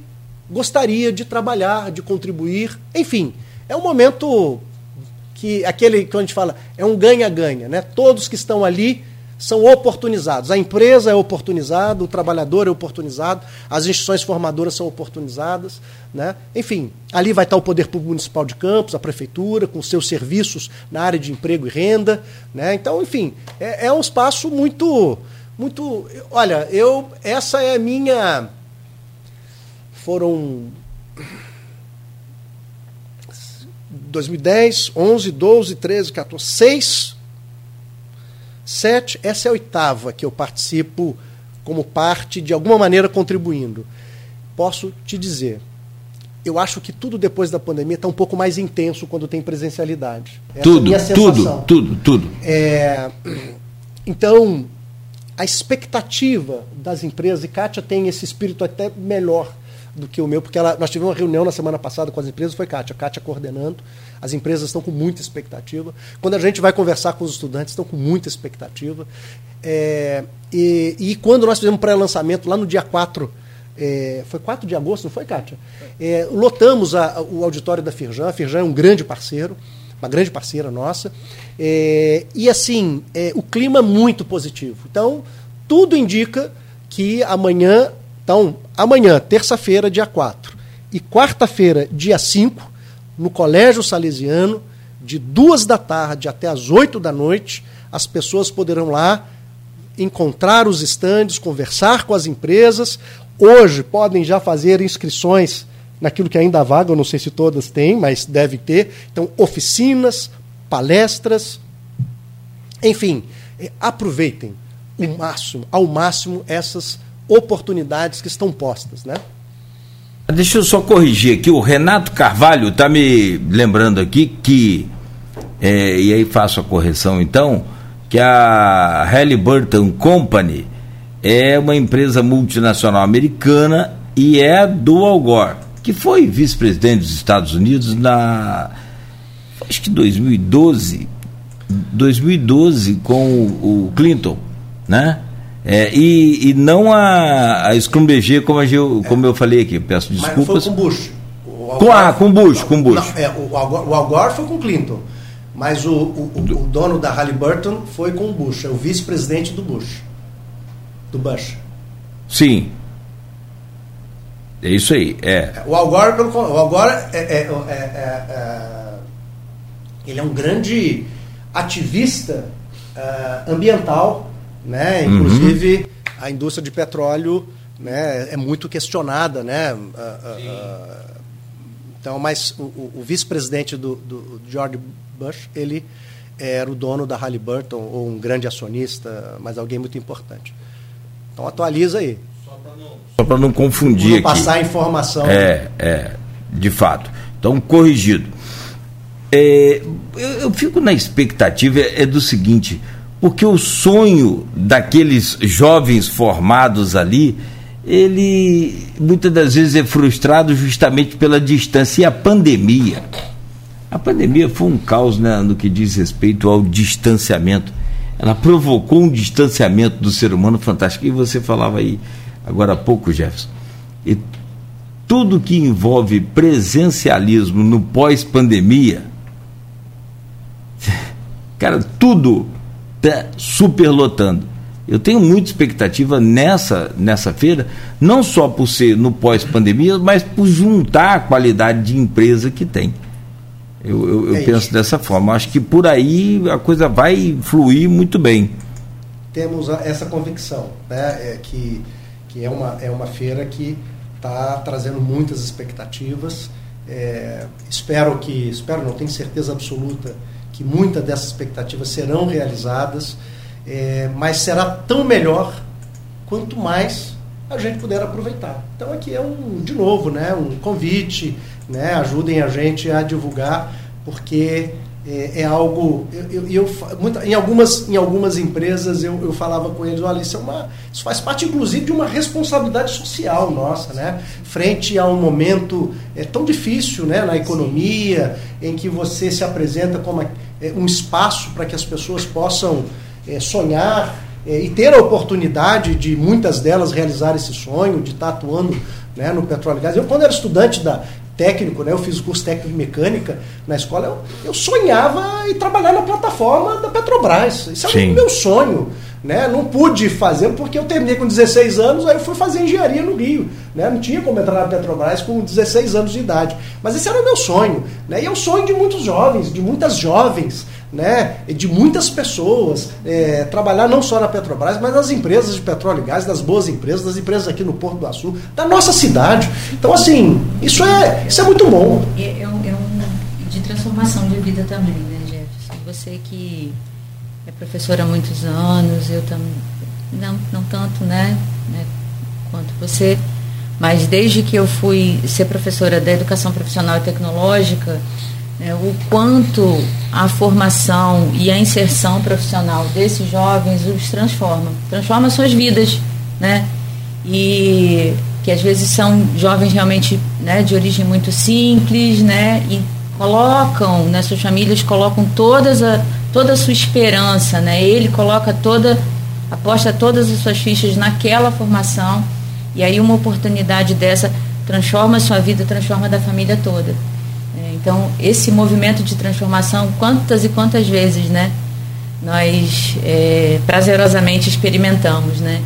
gostaria de trabalhar, de contribuir, enfim. É um momento que aquele que a gente fala é um ganha-ganha, né? Todos que estão ali são oportunizados. A empresa é oportunizada, o trabalhador é oportunizado, as instituições formadoras são oportunizadas, né? Enfim, ali vai estar o Poder Público Municipal de Campos, a prefeitura, com seus serviços na área de emprego e renda, né? Então, enfim, é, é um espaço muito, muito. Olha, eu essa é a minha foram 2010, 11, 12, 13, 14, 6, 7. Essa é a oitava que eu participo como parte, de alguma maneira contribuindo. Posso te dizer, eu acho que tudo depois da pandemia está um pouco mais intenso quando tem presencialidade. Essa tudo, é tudo, tudo, tudo. É, então, a expectativa das empresas, e Kátia tem esse espírito até melhor do que o meu, porque ela, nós tivemos uma reunião na semana passada com as empresas, foi Kátia, Kátia coordenando. As empresas estão com muita expectativa. Quando a gente vai conversar com os estudantes, estão com muita expectativa. É, e, e, quando nós fizemos pré-lançamento, lá no dia 4, é, foi 4 de agosto, não foi, Kátia? É, lotamos a, o auditório da Firjan. A Firjan é um grande parceiro, uma grande parceira nossa. É, e assim, é, o clima muito positivo. Então, tudo indica que amanhã então, amanhã, terça-feira, dia 4, e quarta-feira, dia 5, no Colégio Salesiano, de duas da tarde até as 8 da noite, as pessoas poderão lá encontrar os estandes, conversar com as empresas. Hoje podem já fazer inscrições naquilo que ainda há vaga, eu não sei se todas têm, mas deve ter. Então, oficinas, palestras, enfim, eh, aproveitem o máximo, ao máximo essas oportunidades que estão postas, né? Deixa eu só corrigir aqui, o Renato Carvalho está me lembrando aqui que, é, e aí faço a correção então, que a Halliburton Company é uma empresa multinacional americana e é do Al Gore, que foi vice-presidente dos Estados Unidos na acho que 2012, 2012 com o, Clinton, né? É, e, e não a, a Scrum BG, como, a, como eu falei aqui, peço desculpas. Mas foi com Bush. com, ah, com Bush, com Bush. Não, é, o, o Al Gore foi com Clinton. Mas o, o, o, dono da Halliburton foi com o Bush, é o vice-presidente do Bush. Do Bush. Sim. É isso aí. É. O Al Gore, pelo, o Al Gore é, é, é, é, ele é um grande ativista uh, ambiental, né? Uhum. Inclusive uhum. a indústria de petróleo, né? É muito questionada, né? Uh, uh, então, mas o, o vice-presidente do, do George Bush, ele era o dono da Halliburton, ou um grande acionista, mas alguém muito importante. Então atualiza aí. Só para não, não, confundir não passar a informação. É, é, de fato. Então, corrigido. É, eu, eu, fico na expectativa é, é do seguinte, porque o sonho daqueles jovens formados ali, ele muitas das vezes é frustrado justamente pela distância e a pandemia a pandemia foi um caos né, no que diz respeito ao distanciamento. Ela provocou um distanciamento do ser humano fantástico. E você falava aí agora há pouco, Jefferson. E tudo que envolve presencialismo no pós-pandemia, cara, tudo superlotando. Eu tenho muita expectativa nessa, nessa feira, não só por ser no pós-pandemia, mas por juntar a qualidade de empresa que tem. Eu, eu, eu é penso dessa forma. Acho que por aí a coisa vai fluir muito bem. Temos essa convicção, né? É que, que é, uma, é uma feira que está trazendo muitas expectativas. É, espero que, espero, não tenho certeza absoluta que muitas dessas expectativas serão realizadas, é, mas será tão melhor quanto mais a gente puder aproveitar. Então aqui é um, de novo, né, um convite, né, ajudem a gente a divulgar, porque é, é algo. Eu, eu, eu muita, em, algumas, em algumas empresas eu, eu falava com eles, olha, isso, é uma, isso faz parte inclusive de uma responsabilidade social nossa, né? Frente a um momento é, tão difícil né, na economia, em que você se apresenta como é, um espaço para que as pessoas possam é, sonhar é, e ter a oportunidade de muitas delas realizar esse sonho, de estar atuando né, no petróleo e gás. Eu, quando era estudante da técnico, né, eu fiz o curso técnico de mecânica na escola, eu, eu sonhava em trabalhar na plataforma da Petrobras. Isso era o meu sonho. Né? Não pude fazer porque eu terminei com 16 anos, aí eu fui fazer engenharia no Rio. Né? Não tinha como entrar na Petrobras com 16 anos de idade. Mas esse era o meu sonho. Né? E é o sonho de muitos jovens, de muitas jovens né, de muitas pessoas, é, trabalhar não só na Petrobras, mas nas empresas de petróleo e gás, das boas empresas, das empresas aqui no Porto do Açu, da nossa cidade. Então, assim, isso é, isso é muito bom. É, é, um, é um de transformação de vida também, né, Jefferson? Você que é professora há muitos anos, eu também, não, não tanto, né, né, quanto você, mas desde que eu fui ser professora da educação profissional e tecnológica, né, o quanto a formação e a inserção profissional desses jovens os transforma, transforma suas vidas, né? E que às vezes são jovens realmente né, de origem muito simples, né? E colocam, né, suas famílias colocam todas a, toda a sua esperança, né? Ele coloca toda, aposta todas as suas fichas naquela formação e aí uma oportunidade dessa transforma a sua vida, transforma da família toda. Então, esse movimento de transformação, quantas e quantas vezes, né? Nós é, prazerosamente experimentamos, né?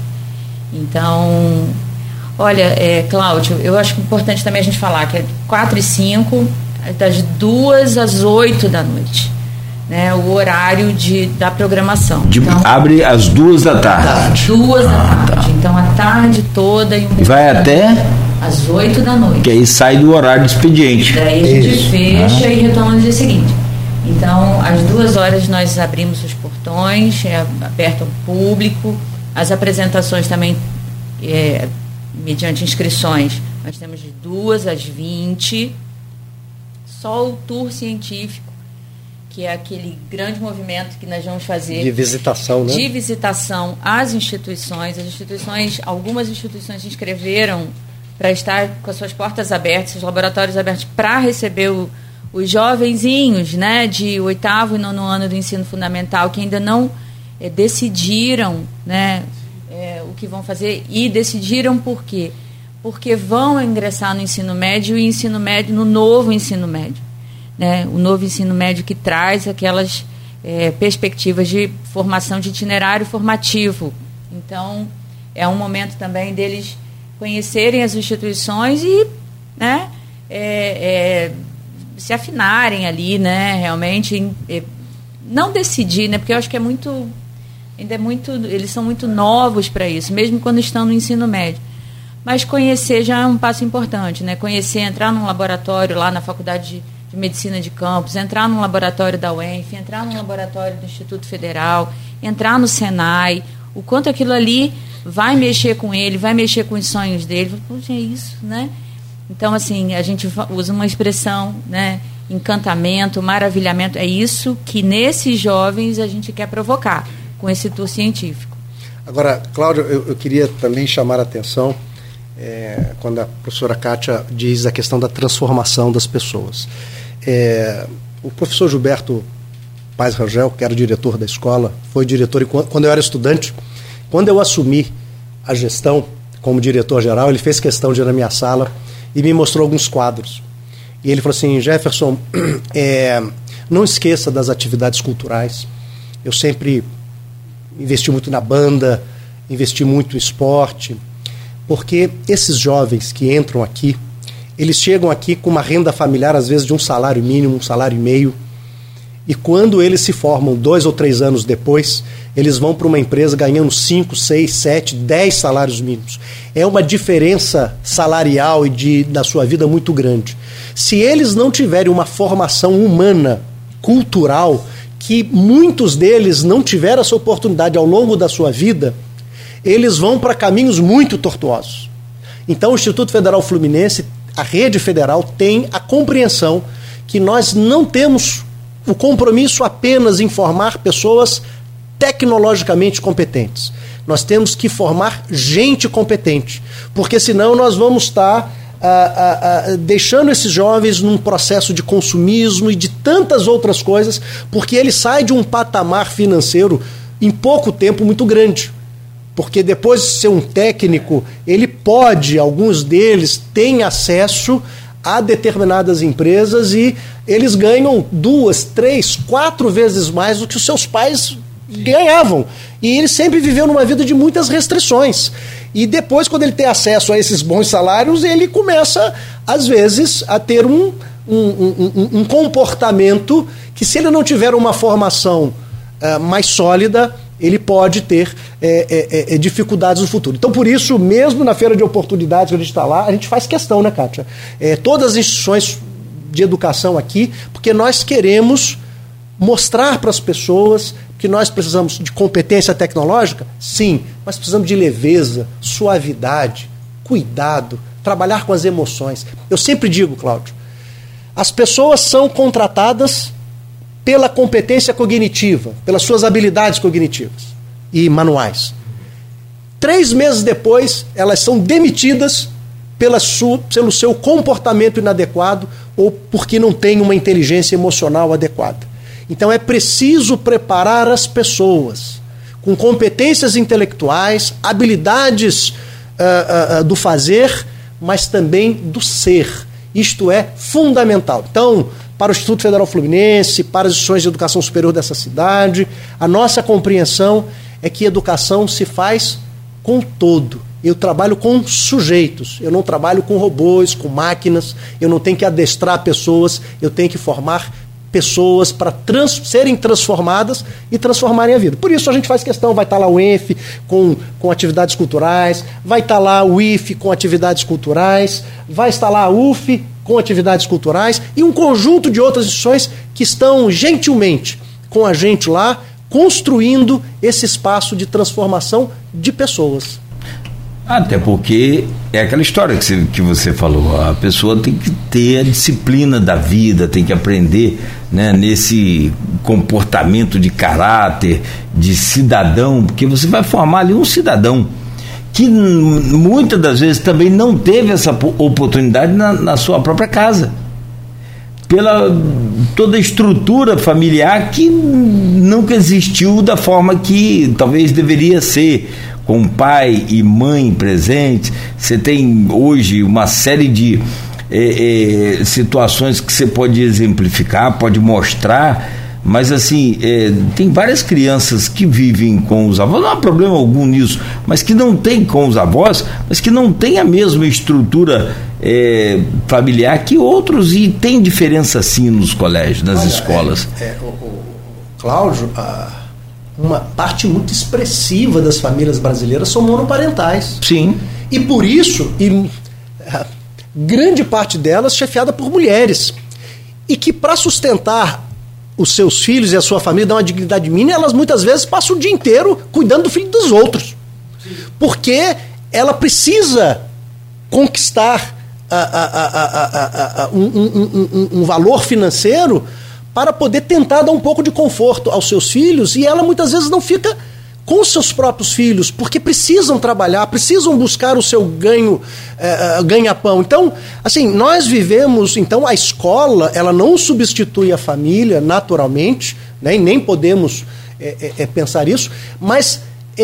Então, olha, é, Cláudio, eu acho importante também a gente falar que é 4 e 5, das 2 às 8 da noite. Né, o horário de, da programação. De, então, abre às duas da tarde. Duas ah, da tarde. Tá. Então a tarde toda. E, e vai até? Às 8 da noite. Que aí sai do horário de expediente. Daí a gente Isso. fecha ah. e retoma no dia seguinte. Então, às duas horas nós abrimos os portões, é aberto ao público, as apresentações também, é, mediante inscrições, nós temos de duas às 20. Só o tour científico, que é aquele grande movimento que nós vamos fazer. De visitação, né? De visitação às instituições. As instituições, algumas instituições se inscreveram para estar com as suas portas abertas, os laboratórios abertos para receber o, os jovenzinhos, né, de oitavo e nono ano do ensino fundamental que ainda não é, decidiram, né, é, o que vão fazer e decidiram por quê? Porque vão ingressar no ensino médio e ensino médio no novo ensino médio, né, o novo ensino médio que traz aquelas é, perspectivas de formação de itinerário formativo. Então é um momento também deles conhecerem as instituições e, né, é, é se afinarem ali, né? Realmente, é, não decidir, né? Porque eu acho que é muito, ainda é muito, eles são muito novos para isso, mesmo quando estão no ensino médio. Mas conhecer já é um passo importante, né? Conhecer, entrar num laboratório lá na Faculdade de, de Medicina de Campos, entrar num laboratório da UENF, entrar num laboratório do Instituto Federal, entrar no Senai, o quanto aquilo ali vai mexer com ele, vai mexer com os sonhos dele. Poxa, é isso, né? Então, assim, a gente usa uma expressão, né? Encantamento, maravilhamento. É isso que nesses jovens a gente quer provocar com esse tour científico. Agora, Cláudio, eu, eu queria também chamar a atenção é, quando a professora Kátia diz a questão da transformação das pessoas. É, o professor Gilberto Paz Rangel, que era o diretor da escola, foi diretor, e quando eu era estudante, quando eu assumi a gestão como diretor-geral, ele fez questão de ir na minha sala e me mostrou alguns quadros. E ele falou assim: Jefferson, é, não esqueça das atividades culturais. Eu sempre investi muito na banda, investi muito em esporte, porque esses jovens que entram aqui, eles chegam aqui com uma renda familiar, às vezes de um salário mínimo, um salário e meio. E quando eles se formam dois ou três anos depois, eles vão para uma empresa ganhando 5, 6, 7, 10 salários mínimos. É uma diferença salarial e de, da sua vida muito grande. Se eles não tiverem uma formação humana, cultural, que muitos deles não tiveram essa oportunidade ao longo da sua vida, eles vão para caminhos muito tortuosos. Então, o Instituto Federal Fluminense, a rede federal, tem a compreensão que nós não temos o compromisso apenas em formar pessoas tecnologicamente competentes. Nós temos que formar gente competente, porque senão nós vamos estar ah, ah, ah, deixando esses jovens num processo de consumismo e de tantas outras coisas, porque ele sai de um patamar financeiro em pouco tempo muito grande. Porque depois de ser um técnico, ele pode, alguns deles têm acesso a determinadas empresas e eles ganham duas, três, quatro vezes mais do que os seus pais ganhavam. E ele sempre viveu numa vida de muitas restrições. E depois, quando ele tem acesso a esses bons salários, ele começa, às vezes, a ter um, um, um, um comportamento que, se ele não tiver uma formação uh, mais sólida, ele pode ter é, é, é, dificuldades no futuro. Então, por isso, mesmo na feira de oportunidades que a gente está lá, a gente faz questão, né, Kátia? É, todas as instituições de educação aqui, porque nós queremos mostrar para as pessoas que nós precisamos de competência tecnológica? Sim, mas precisamos de leveza, suavidade, cuidado, trabalhar com as emoções. Eu sempre digo, Cláudio, as pessoas são contratadas pela competência cognitiva, pelas suas habilidades cognitivas e manuais. Três meses depois, elas são demitidas pela sua, pelo seu comportamento inadequado ou porque não têm uma inteligência emocional adequada. Então é preciso preparar as pessoas com competências intelectuais, habilidades uh, uh, do fazer, mas também do ser. Isto é fundamental. Então, para o Instituto Federal Fluminense, para as instituições de educação superior dessa cidade, a nossa compreensão é que educação se faz com todo. Eu trabalho com sujeitos, eu não trabalho com robôs, com máquinas, eu não tenho que adestrar pessoas, eu tenho que formar pessoas para trans, serem transformadas e transformarem a vida. Por isso a gente faz questão, vai estar tá lá o ENF com, com atividades culturais, vai estar tá lá o IF com atividades culturais, vai estar lá a UF com atividades culturais e um conjunto de outras instituições que estão gentilmente com a gente lá construindo esse espaço de transformação de pessoas. Até porque é aquela história que você, que você falou, a pessoa tem que ter a disciplina da vida, tem que aprender né, nesse comportamento de caráter, de cidadão, porque você vai formar ali um cidadão que muitas das vezes também não teve essa oportunidade na, na sua própria casa. Pela toda a estrutura familiar que nunca existiu da forma que talvez deveria ser. Com pai e mãe presentes. Você tem hoje uma série de é, é, situações que você pode exemplificar, pode mostrar mas assim, é, tem várias crianças que vivem com os avós, não há problema algum nisso, mas que não tem com os avós, mas que não tem a mesma estrutura é, familiar que outros, e tem diferença sim nos colégios, nas Olha, escolas. É, é, o, o, Cláudio, a, uma parte muito expressiva das famílias brasileiras são monoparentais. Sim. E por isso, e, grande parte delas chefiada por mulheres. E que para sustentar os seus filhos e a sua família dão uma dignidade mínima, elas muitas vezes passam o dia inteiro cuidando do filho dos outros. Porque ela precisa conquistar um, um, um, um valor financeiro para poder tentar dar um pouco de conforto aos seus filhos e ela muitas vezes não fica com seus próprios filhos, porque precisam trabalhar, precisam buscar o seu ganho, é, ganha-pão. Então, assim, nós vivemos, então a escola, ela não substitui a família naturalmente, né, e nem podemos é, é, pensar isso, mas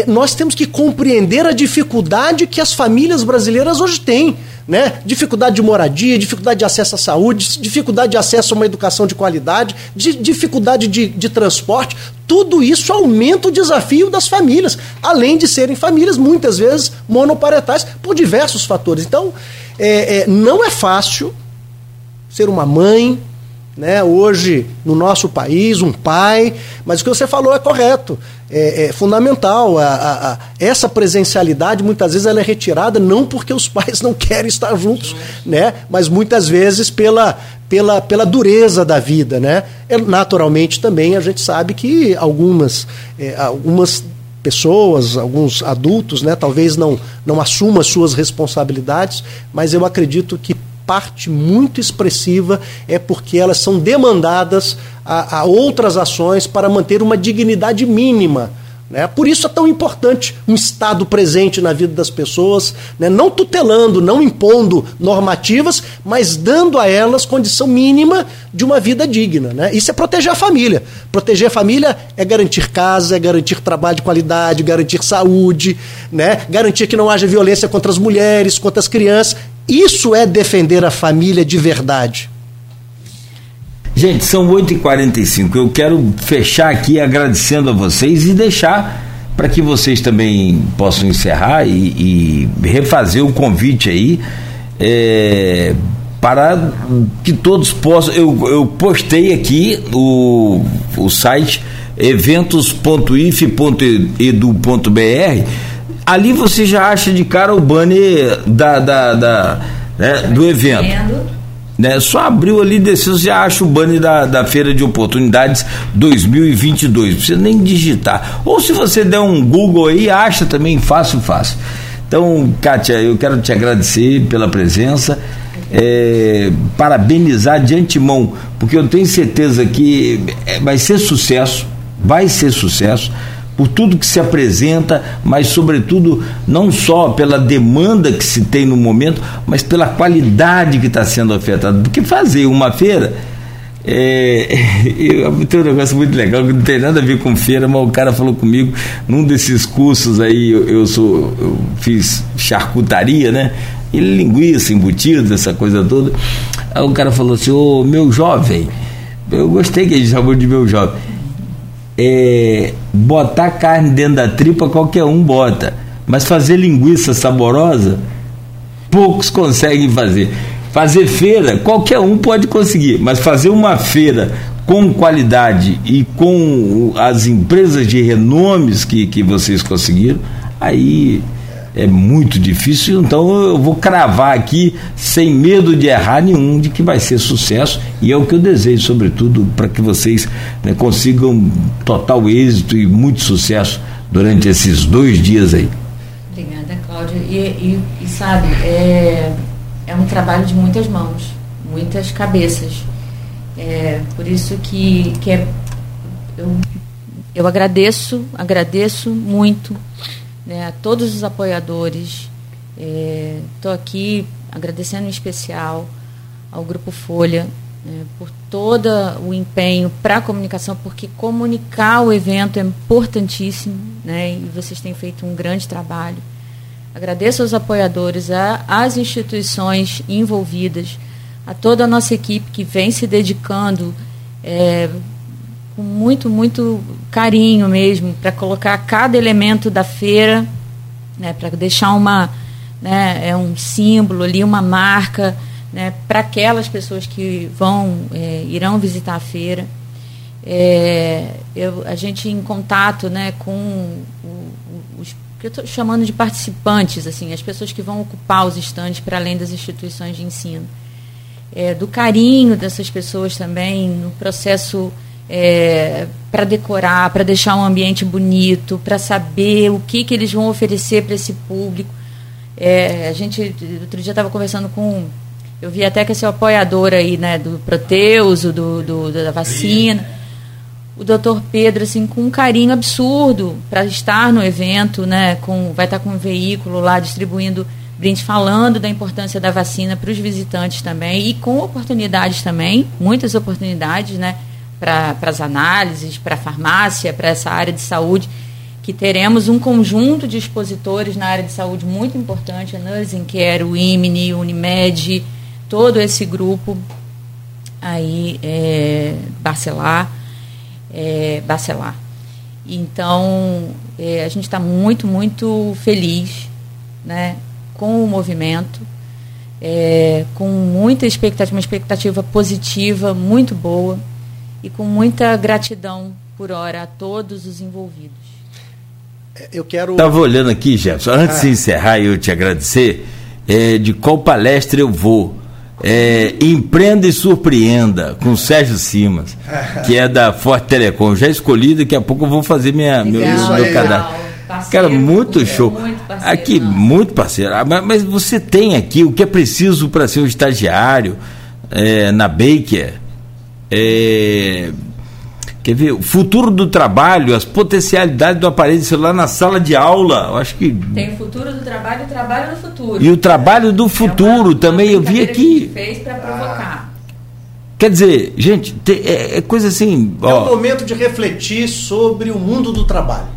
nós temos que compreender a dificuldade que as famílias brasileiras hoje têm né? Dificuldade de moradia, dificuldade de acesso à saúde, dificuldade de acesso a uma educação de qualidade, de, dificuldade de, de transporte. Tudo isso aumenta o desafio das famílias, além de serem famílias muitas vezes monoparentais por diversos fatores. Então, é, é, não é fácil ser uma mãe, né, hoje no nosso país, um pai, mas o que você falou é correto, é, é fundamental. A, a, a, essa presencialidade muitas vezes ela é retirada não porque os pais não querem estar juntos, né, mas muitas vezes pela, pela, pela dureza da vida. Né? É, naturalmente também a gente sabe que algumas, é, algumas pessoas, alguns adultos, né, talvez não, não assumam as suas responsabilidades, mas eu acredito que parte muito expressiva é porque elas são demandadas a, a outras ações para manter uma dignidade mínima. Né? Por isso é tão importante um Estado presente na vida das pessoas, né? não tutelando, não impondo normativas, mas dando a elas condição mínima de uma vida digna. Né? Isso é proteger a família. Proteger a família é garantir casa, é garantir trabalho de qualidade, garantir saúde, né? garantir que não haja violência contra as mulheres, contra as crianças. Isso é defender a família de verdade. Gente, são 8h45. Eu quero fechar aqui agradecendo a vocês e deixar para que vocês também possam encerrar e, e refazer o convite aí. É, para que todos possam. Eu, eu postei aqui o, o site eventos.if.edu.br ali você já acha de cara o banner da, da, da né, do evento. Né, só abriu ali, desceu, você já acha o banner da, da Feira de Oportunidades 2022. Não precisa nem digitar. Ou se você der um Google aí, acha também fácil, fácil. Então, Kátia, eu quero te agradecer pela presença. É, parabenizar de antemão, porque eu tenho certeza que é, vai ser sucesso, vai ser sucesso por tudo que se apresenta, mas sobretudo não só pela demanda que se tem no momento, mas pela qualidade que está sendo ofertada. Porque fazer uma feira é, tem um negócio muito legal que não tem nada a ver com feira, mas o cara falou comigo num desses cursos aí, eu, eu sou, eu fiz charcutaria, né? E linguiça, embutido, essa coisa toda. Aí o cara falou assim, ô meu jovem, eu gostei que ele chamou de meu jovem é, botar carne dentro da tripa qualquer um bota, mas fazer linguiça saborosa poucos conseguem fazer. Fazer feira qualquer um pode conseguir, mas fazer uma feira com qualidade e com as empresas de renomes que, que vocês conseguiram, aí é muito difícil, então eu vou cravar aqui, sem medo de errar nenhum, de que vai ser sucesso, e é o que eu desejo, sobretudo, para que vocês né, consigam total êxito e muito sucesso durante esses dois dias aí. Obrigada, Cláudia. E, e, e sabe, é, é um trabalho de muitas mãos, muitas cabeças. É, por isso que, que é, eu, eu agradeço, agradeço muito né, a todos os apoiadores. Estou é, aqui agradecendo em especial ao Grupo Folha, né, por todo o empenho para a comunicação, porque comunicar o evento é importantíssimo, né, e vocês têm feito um grande trabalho. Agradeço aos apoiadores, às instituições envolvidas, a toda a nossa equipe que vem se dedicando é, com muito, muito carinho mesmo para colocar cada elemento da feira, né, para deixar uma, né, é um símbolo ali, uma marca né, para aquelas pessoas que vão é, irão visitar a feira. É, eu, a gente em contato né, com os que eu estou chamando de participantes, assim, as pessoas que vão ocupar os estandes para além das instituições de ensino. É, do carinho dessas pessoas também no processo é, para decorar, para deixar um ambiente bonito, para saber o que, que eles vão oferecer para esse público. É, a gente, outro dia estava conversando com eu vi até que esse apoiador aí, né, do Proteus, do, do da vacina, o doutor Pedro, assim, com um carinho absurdo para estar no evento, né, com, vai estar com um veículo lá distribuindo brinde, falando da importância da vacina para os visitantes também e com oportunidades também, muitas oportunidades, né, para as análises, para a farmácia, para essa área de saúde, que teremos um conjunto de expositores na área de saúde muito importante, a Nursing Care, o IMNI, o Unimed, todo esse grupo aí é, Bacelar, é, Bacelar. Então é, a gente está muito, muito feliz né, com o movimento, é, com muita expectativa, uma expectativa positiva, muito boa, e com muita gratidão por hora a todos os envolvidos. Eu quero. Estava olhando aqui, Jefferson, antes ah. de encerrar eu te agradecer, é, de qual palestra eu vou é, Empreenda e Surpreenda, com Sérgio Simas, que é da Forte Telecom. Já escolhi, daqui a pouco eu vou fazer minha, meu, meu cadastro. Cara, muito show. Muito parceiro, aqui, não. muito parceiro. Ah, mas, mas, você tem aqui o que é preciso para ser um estagiário é, na Baker. É, Quer ver? O futuro do trabalho, as potencialidades do aparelho celular na sala de aula. Eu acho que. Tem o futuro do trabalho e o trabalho do futuro. E o trabalho do futuro é uma, também, eu vi aqui. fez para provocar. Quer dizer, gente, é, é, coisa assim. É ó. o momento de refletir sobre o mundo do trabalho.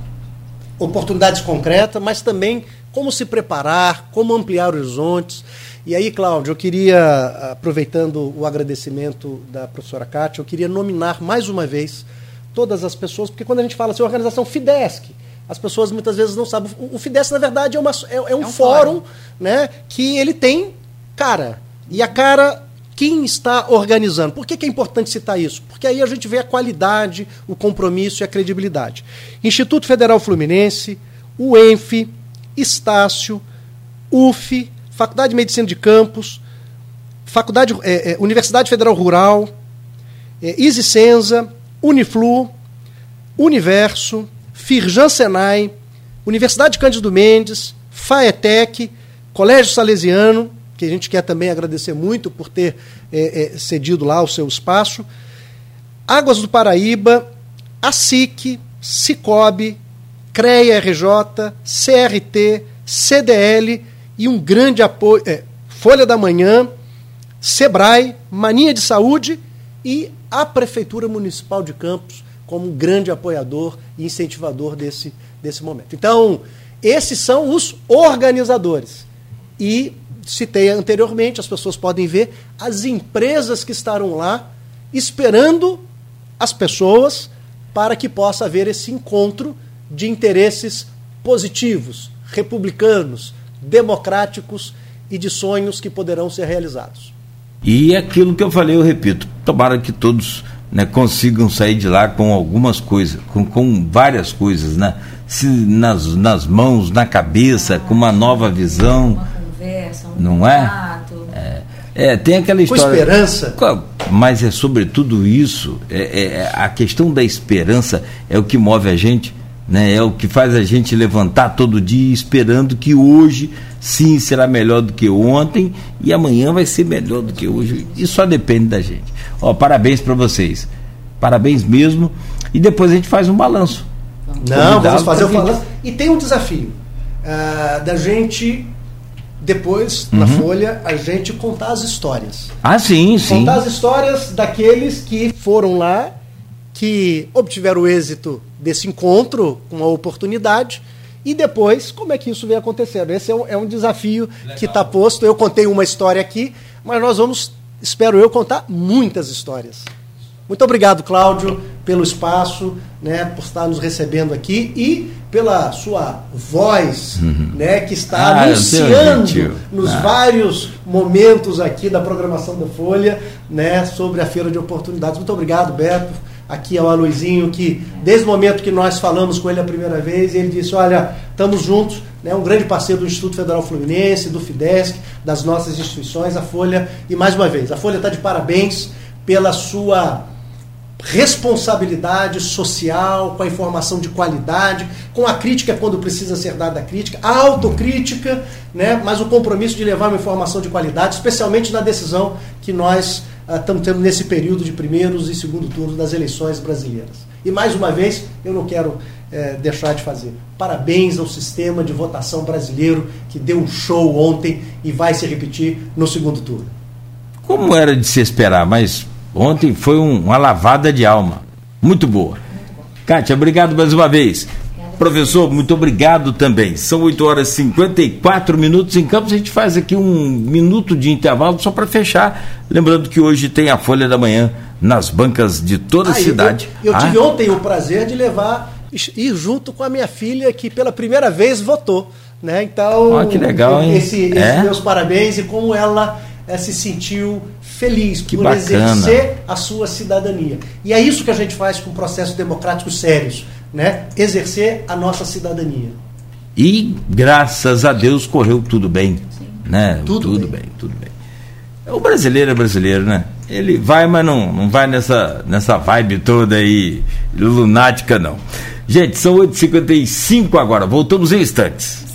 Oportunidades concretas, mas também como se preparar, como ampliar horizontes. E aí, Cláudio, eu queria, aproveitando o agradecimento da professora Kátia, eu queria nominar mais uma vez todas as pessoas, porque quando a gente fala assim, organização FIDESC, as pessoas muitas vezes não sabem. O FIDESC, na verdade, é, uma, é, é, um, é um fórum, fórum né, que ele tem cara. E a cara, quem está organizando? Por que, que é importante citar isso? Porque aí a gente vê a qualidade, o compromisso e a credibilidade. Instituto Federal Fluminense, o ENF, Estácio, UF, Faculdade de Medicina de Campos, Faculdade, é, é, Universidade Federal Rural, é, Isicenza, Uniflu, Universo, Firjan Senai, Universidade Cândido Mendes, FAETEC, Colégio Salesiano, que a gente quer também agradecer muito por ter é, é, cedido lá o seu espaço, Águas do Paraíba, ASIC, Cicobi, CREA RJ, CRT, CDL e um grande apoio, é, Folha da Manhã, Sebrae, Mania de Saúde e a Prefeitura Municipal de Campos como um grande apoiador e incentivador desse, desse momento. Então, esses são os organizadores. E citei anteriormente, as pessoas podem ver as empresas que estarão lá esperando as pessoas para que possa haver esse encontro de interesses positivos, republicanos, democráticos e de sonhos que poderão ser realizados. E aquilo que eu falei, eu repito, tomara que todos né, consigam sair de lá com algumas coisas, com, com várias coisas, né? Se nas, nas mãos, na cabeça, com uma nova visão. Uma conversa, um não é? é? é? tem aquela história. Com esperança. Mas é sobretudo isso, é, é, é, a questão da esperança é o que move a gente, né? é o que faz a gente levantar todo dia esperando que hoje sim será melhor do que ontem e amanhã vai ser melhor do que hoje. Isso só depende da gente. Ó, parabéns para vocês. Parabéns mesmo. E depois a gente faz um balanço. Não, vamos fazer o balanço. E tem um desafio uh, da gente depois, uhum. na Folha, a gente contar as histórias. Ah, sim, sim. Contar as histórias daqueles que foram lá, que obtiveram o êxito desse encontro com a oportunidade e depois como é que isso vem acontecendo. Esse é um, é um desafio Legal. que está posto. Eu contei uma história aqui, mas nós vamos, espero eu, contar muitas histórias. Muito obrigado, Cláudio, pelo espaço, né, por estar nos recebendo aqui e pela sua voz, uhum. né, que está ah, anunciando nos ah. vários momentos aqui da programação da Folha, né, sobre a feira de oportunidades. Muito obrigado, Beto. Aqui é o Aloizinho, que desde o momento que nós falamos com ele a primeira vez, ele disse: Olha, estamos juntos, né, um grande parceiro do Instituto Federal Fluminense, do FIDESC, das nossas instituições, a Folha. E mais uma vez, a Folha está de parabéns pela sua responsabilidade social, com a informação de qualidade, com a crítica quando precisa ser dada a crítica, a autocrítica, né, mas o compromisso de levar uma informação de qualidade, especialmente na decisão que nós estamos tendo nesse período de primeiros e segundo turno das eleições brasileiras. E mais uma vez, eu não quero eh, deixar de fazer. Parabéns ao sistema de votação brasileiro que deu um show ontem e vai se repetir no segundo turno. Como era de se esperar, mas Ontem foi um, uma lavada de alma. Muito boa. Kátia, obrigado mais uma vez. Professor, muito obrigado também. São 8 horas e 54 minutos em Campos. A gente faz aqui um minuto de intervalo só para fechar. Lembrando que hoje tem a Folha da Manhã nas bancas de toda a ah, cidade. Eu, eu ah. tive ontem o prazer de levar, ir junto com a minha filha, que pela primeira vez votou. Né? Então, oh, que legal, hein? Esse, esse é? meus parabéns e como ela é, se sentiu feliz que por bacana. exercer a sua cidadania. E é isso que a gente faz com processos democráticos sérios, né? Exercer a nossa cidadania. E graças a Deus correu tudo bem, Sim. né? Tudo, tudo bem. bem. tudo bem. O brasileiro é brasileiro, né? Ele vai, mas não, não vai nessa, nessa vibe toda aí lunática, não. Gente, são 8h55 agora, voltamos em instantes.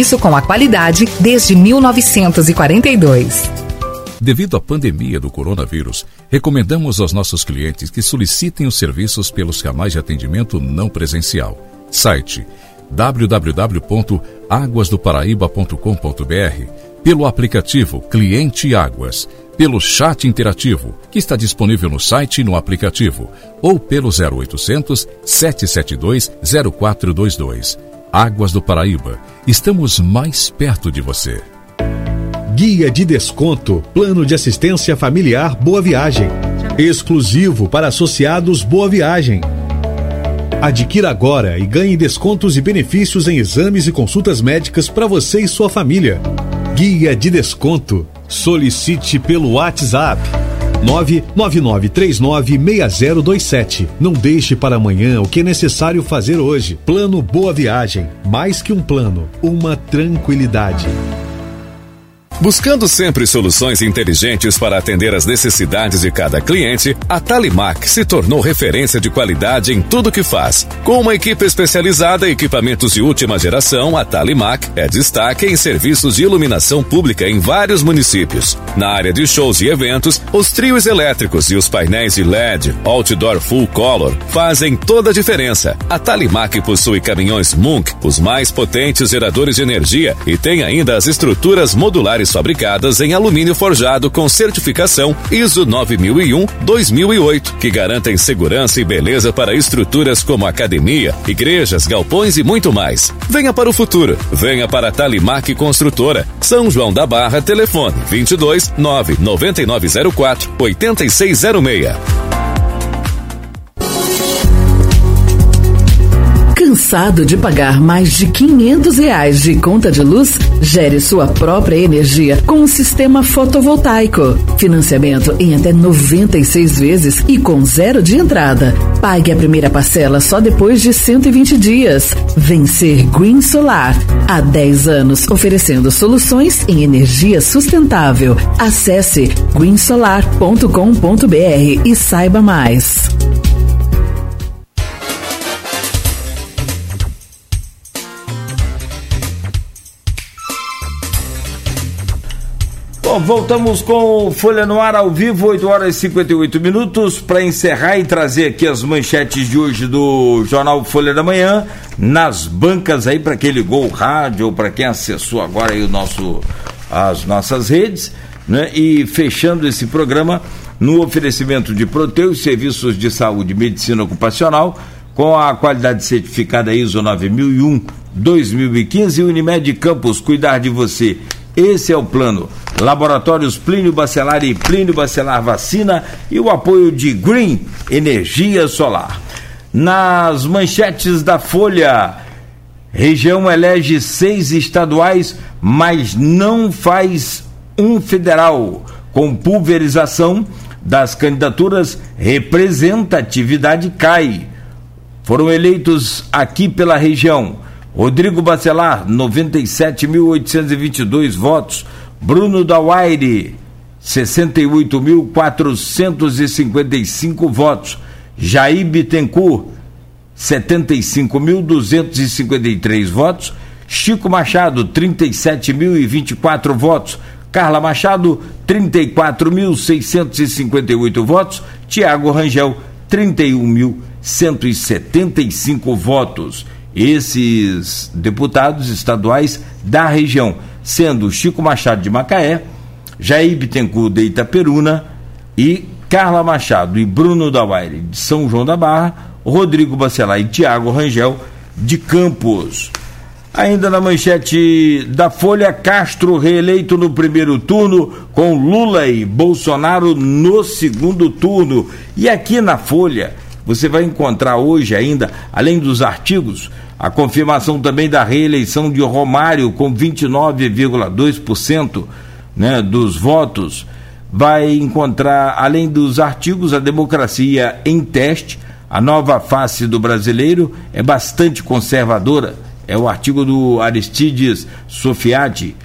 compromisso com a qualidade desde 1942. Devido à pandemia do coronavírus, recomendamos aos nossos clientes que solicitem os serviços pelos canais de atendimento não presencial. Site www.aguasdoparaíba.com.br, pelo aplicativo Cliente Águas, pelo chat interativo, que está disponível no site e no aplicativo, ou pelo 0800 772 0422. Águas do Paraíba, estamos mais perto de você. Guia de desconto, plano de assistência familiar Boa Viagem. Exclusivo para associados Boa Viagem. Adquira agora e ganhe descontos e benefícios em exames e consultas médicas para você e sua família. Guia de desconto. Solicite pelo WhatsApp 999396027. Não deixe para amanhã o que é necessário fazer hoje. Plano Boa Viagem. Mais que um plano, uma tranquilidade. Buscando sempre soluções inteligentes para atender as necessidades de cada cliente, a Talimac se tornou referência de qualidade em tudo que faz. Com uma equipe especializada e equipamentos de última geração, a Talimac é destaque em serviços de iluminação pública em vários municípios. Na área de shows e eventos, os trios elétricos e os painéis de LED Outdoor Full Color fazem toda a diferença. A Talimac possui caminhões Munk, os mais potentes geradores de energia, e tem ainda as estruturas modulares fabricadas em alumínio forjado com certificação ISO 9001-2008, que garantem segurança e beleza para estruturas como academia, igrejas, galpões e muito mais. Venha para o futuro. Venha para a Talimac Construtora. São João da Barra, telefone 22 99904 8606. Cansado de pagar mais de 500 reais de conta de luz? Gere sua própria energia com o sistema fotovoltaico. Financiamento em até 96 vezes e com zero de entrada. Pague a primeira parcela só depois de 120 dias. Vencer Green Solar. Há 10 anos oferecendo soluções em energia sustentável. Acesse greensolar.com.br e saiba mais. Bom, voltamos com Folha no Ar ao vivo, 8 horas e 58 minutos, para encerrar e trazer aqui as manchetes de hoje do Jornal Folha da Manhã, nas bancas aí, para quem ligou o rádio ou para quem acessou agora aí o nosso, as nossas redes, né? E fechando esse programa no oferecimento de Proteus, serviços de saúde e medicina ocupacional, com a qualidade certificada ISO 9001 2015 Unimed Campos, cuidar de você. Esse é o plano. Laboratórios Plínio Bacelar e Plínio Bacelar Vacina e o apoio de Green Energia Solar. Nas manchetes da Folha, região elege seis estaduais, mas não faz um federal. Com pulverização das candidaturas, representatividade cai. Foram eleitos aqui pela região Rodrigo Bacelar, 97.822 votos. Bruno Dawaire, 68.455 votos. Jair Bittencourt, 75.253 votos. Chico Machado, 37.024 votos. Carla Machado, 34.658 votos. Tiago Rangel, 31.175 votos. Esses deputados estaduais da região sendo Chico Machado de Macaé, Jair Bittencourt de Itaperuna e Carla Machado e Bruno Dawaire de São João da Barra, Rodrigo Bacelar e Tiago Rangel de Campos. Ainda na manchete da Folha, Castro reeleito no primeiro turno, com Lula e Bolsonaro no segundo turno. E aqui na Folha, você vai encontrar hoje ainda, além dos artigos, a confirmação também da reeleição de Romário com 29,2% né, dos votos. Vai encontrar, além dos artigos, a democracia em teste. A nova face do brasileiro é bastante conservadora. É o artigo do Aristides Sofiati.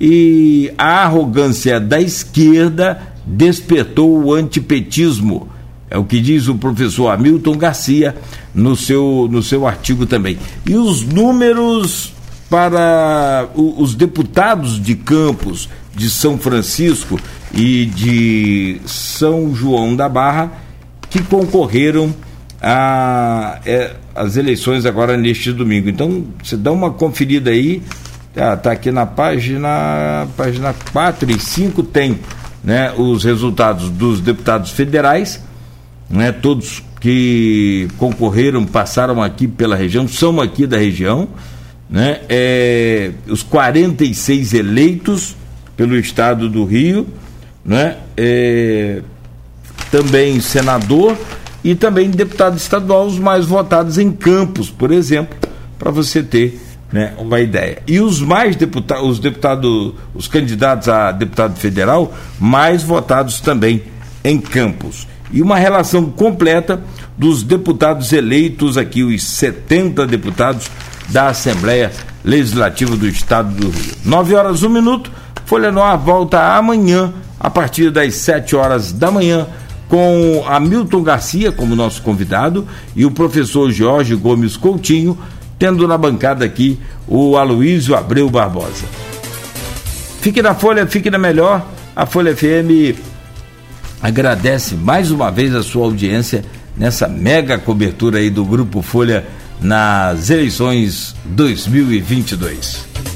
E a arrogância da esquerda despertou o antipetismo é o que diz o professor Hamilton Garcia no seu, no seu artigo também. E os números para os deputados de Campos, de São Francisco e de São João da Barra que concorreram às é, eleições agora neste domingo. Então, você dá uma conferida aí, tá, tá aqui na página, página 4 e 5 tem né, os resultados dos deputados federais né? Todos que concorreram, passaram aqui pela região, são aqui da região, né? É, os 46 eleitos pelo estado do Rio, né? É, também senador e também deputado estadual, os mais votados em Campos, por exemplo, para você ter né, uma ideia. E os mais deputados, os deputados, os candidatos a deputado federal, mais votados também em Campos e uma relação completa dos deputados eleitos aqui, os 70 deputados da Assembleia Legislativa do Estado do Rio. 9 horas, 1 minuto. Folha Noir volta amanhã, a partir das 7 horas da manhã, com Hamilton Garcia como nosso convidado e o professor Jorge Gomes Coutinho, tendo na bancada aqui o Aloísio Abreu Barbosa. Fique na Folha, fique na melhor. A Folha FM agradece mais uma vez a sua audiência nessa mega cobertura aí do Grupo Folha nas eleições 2022.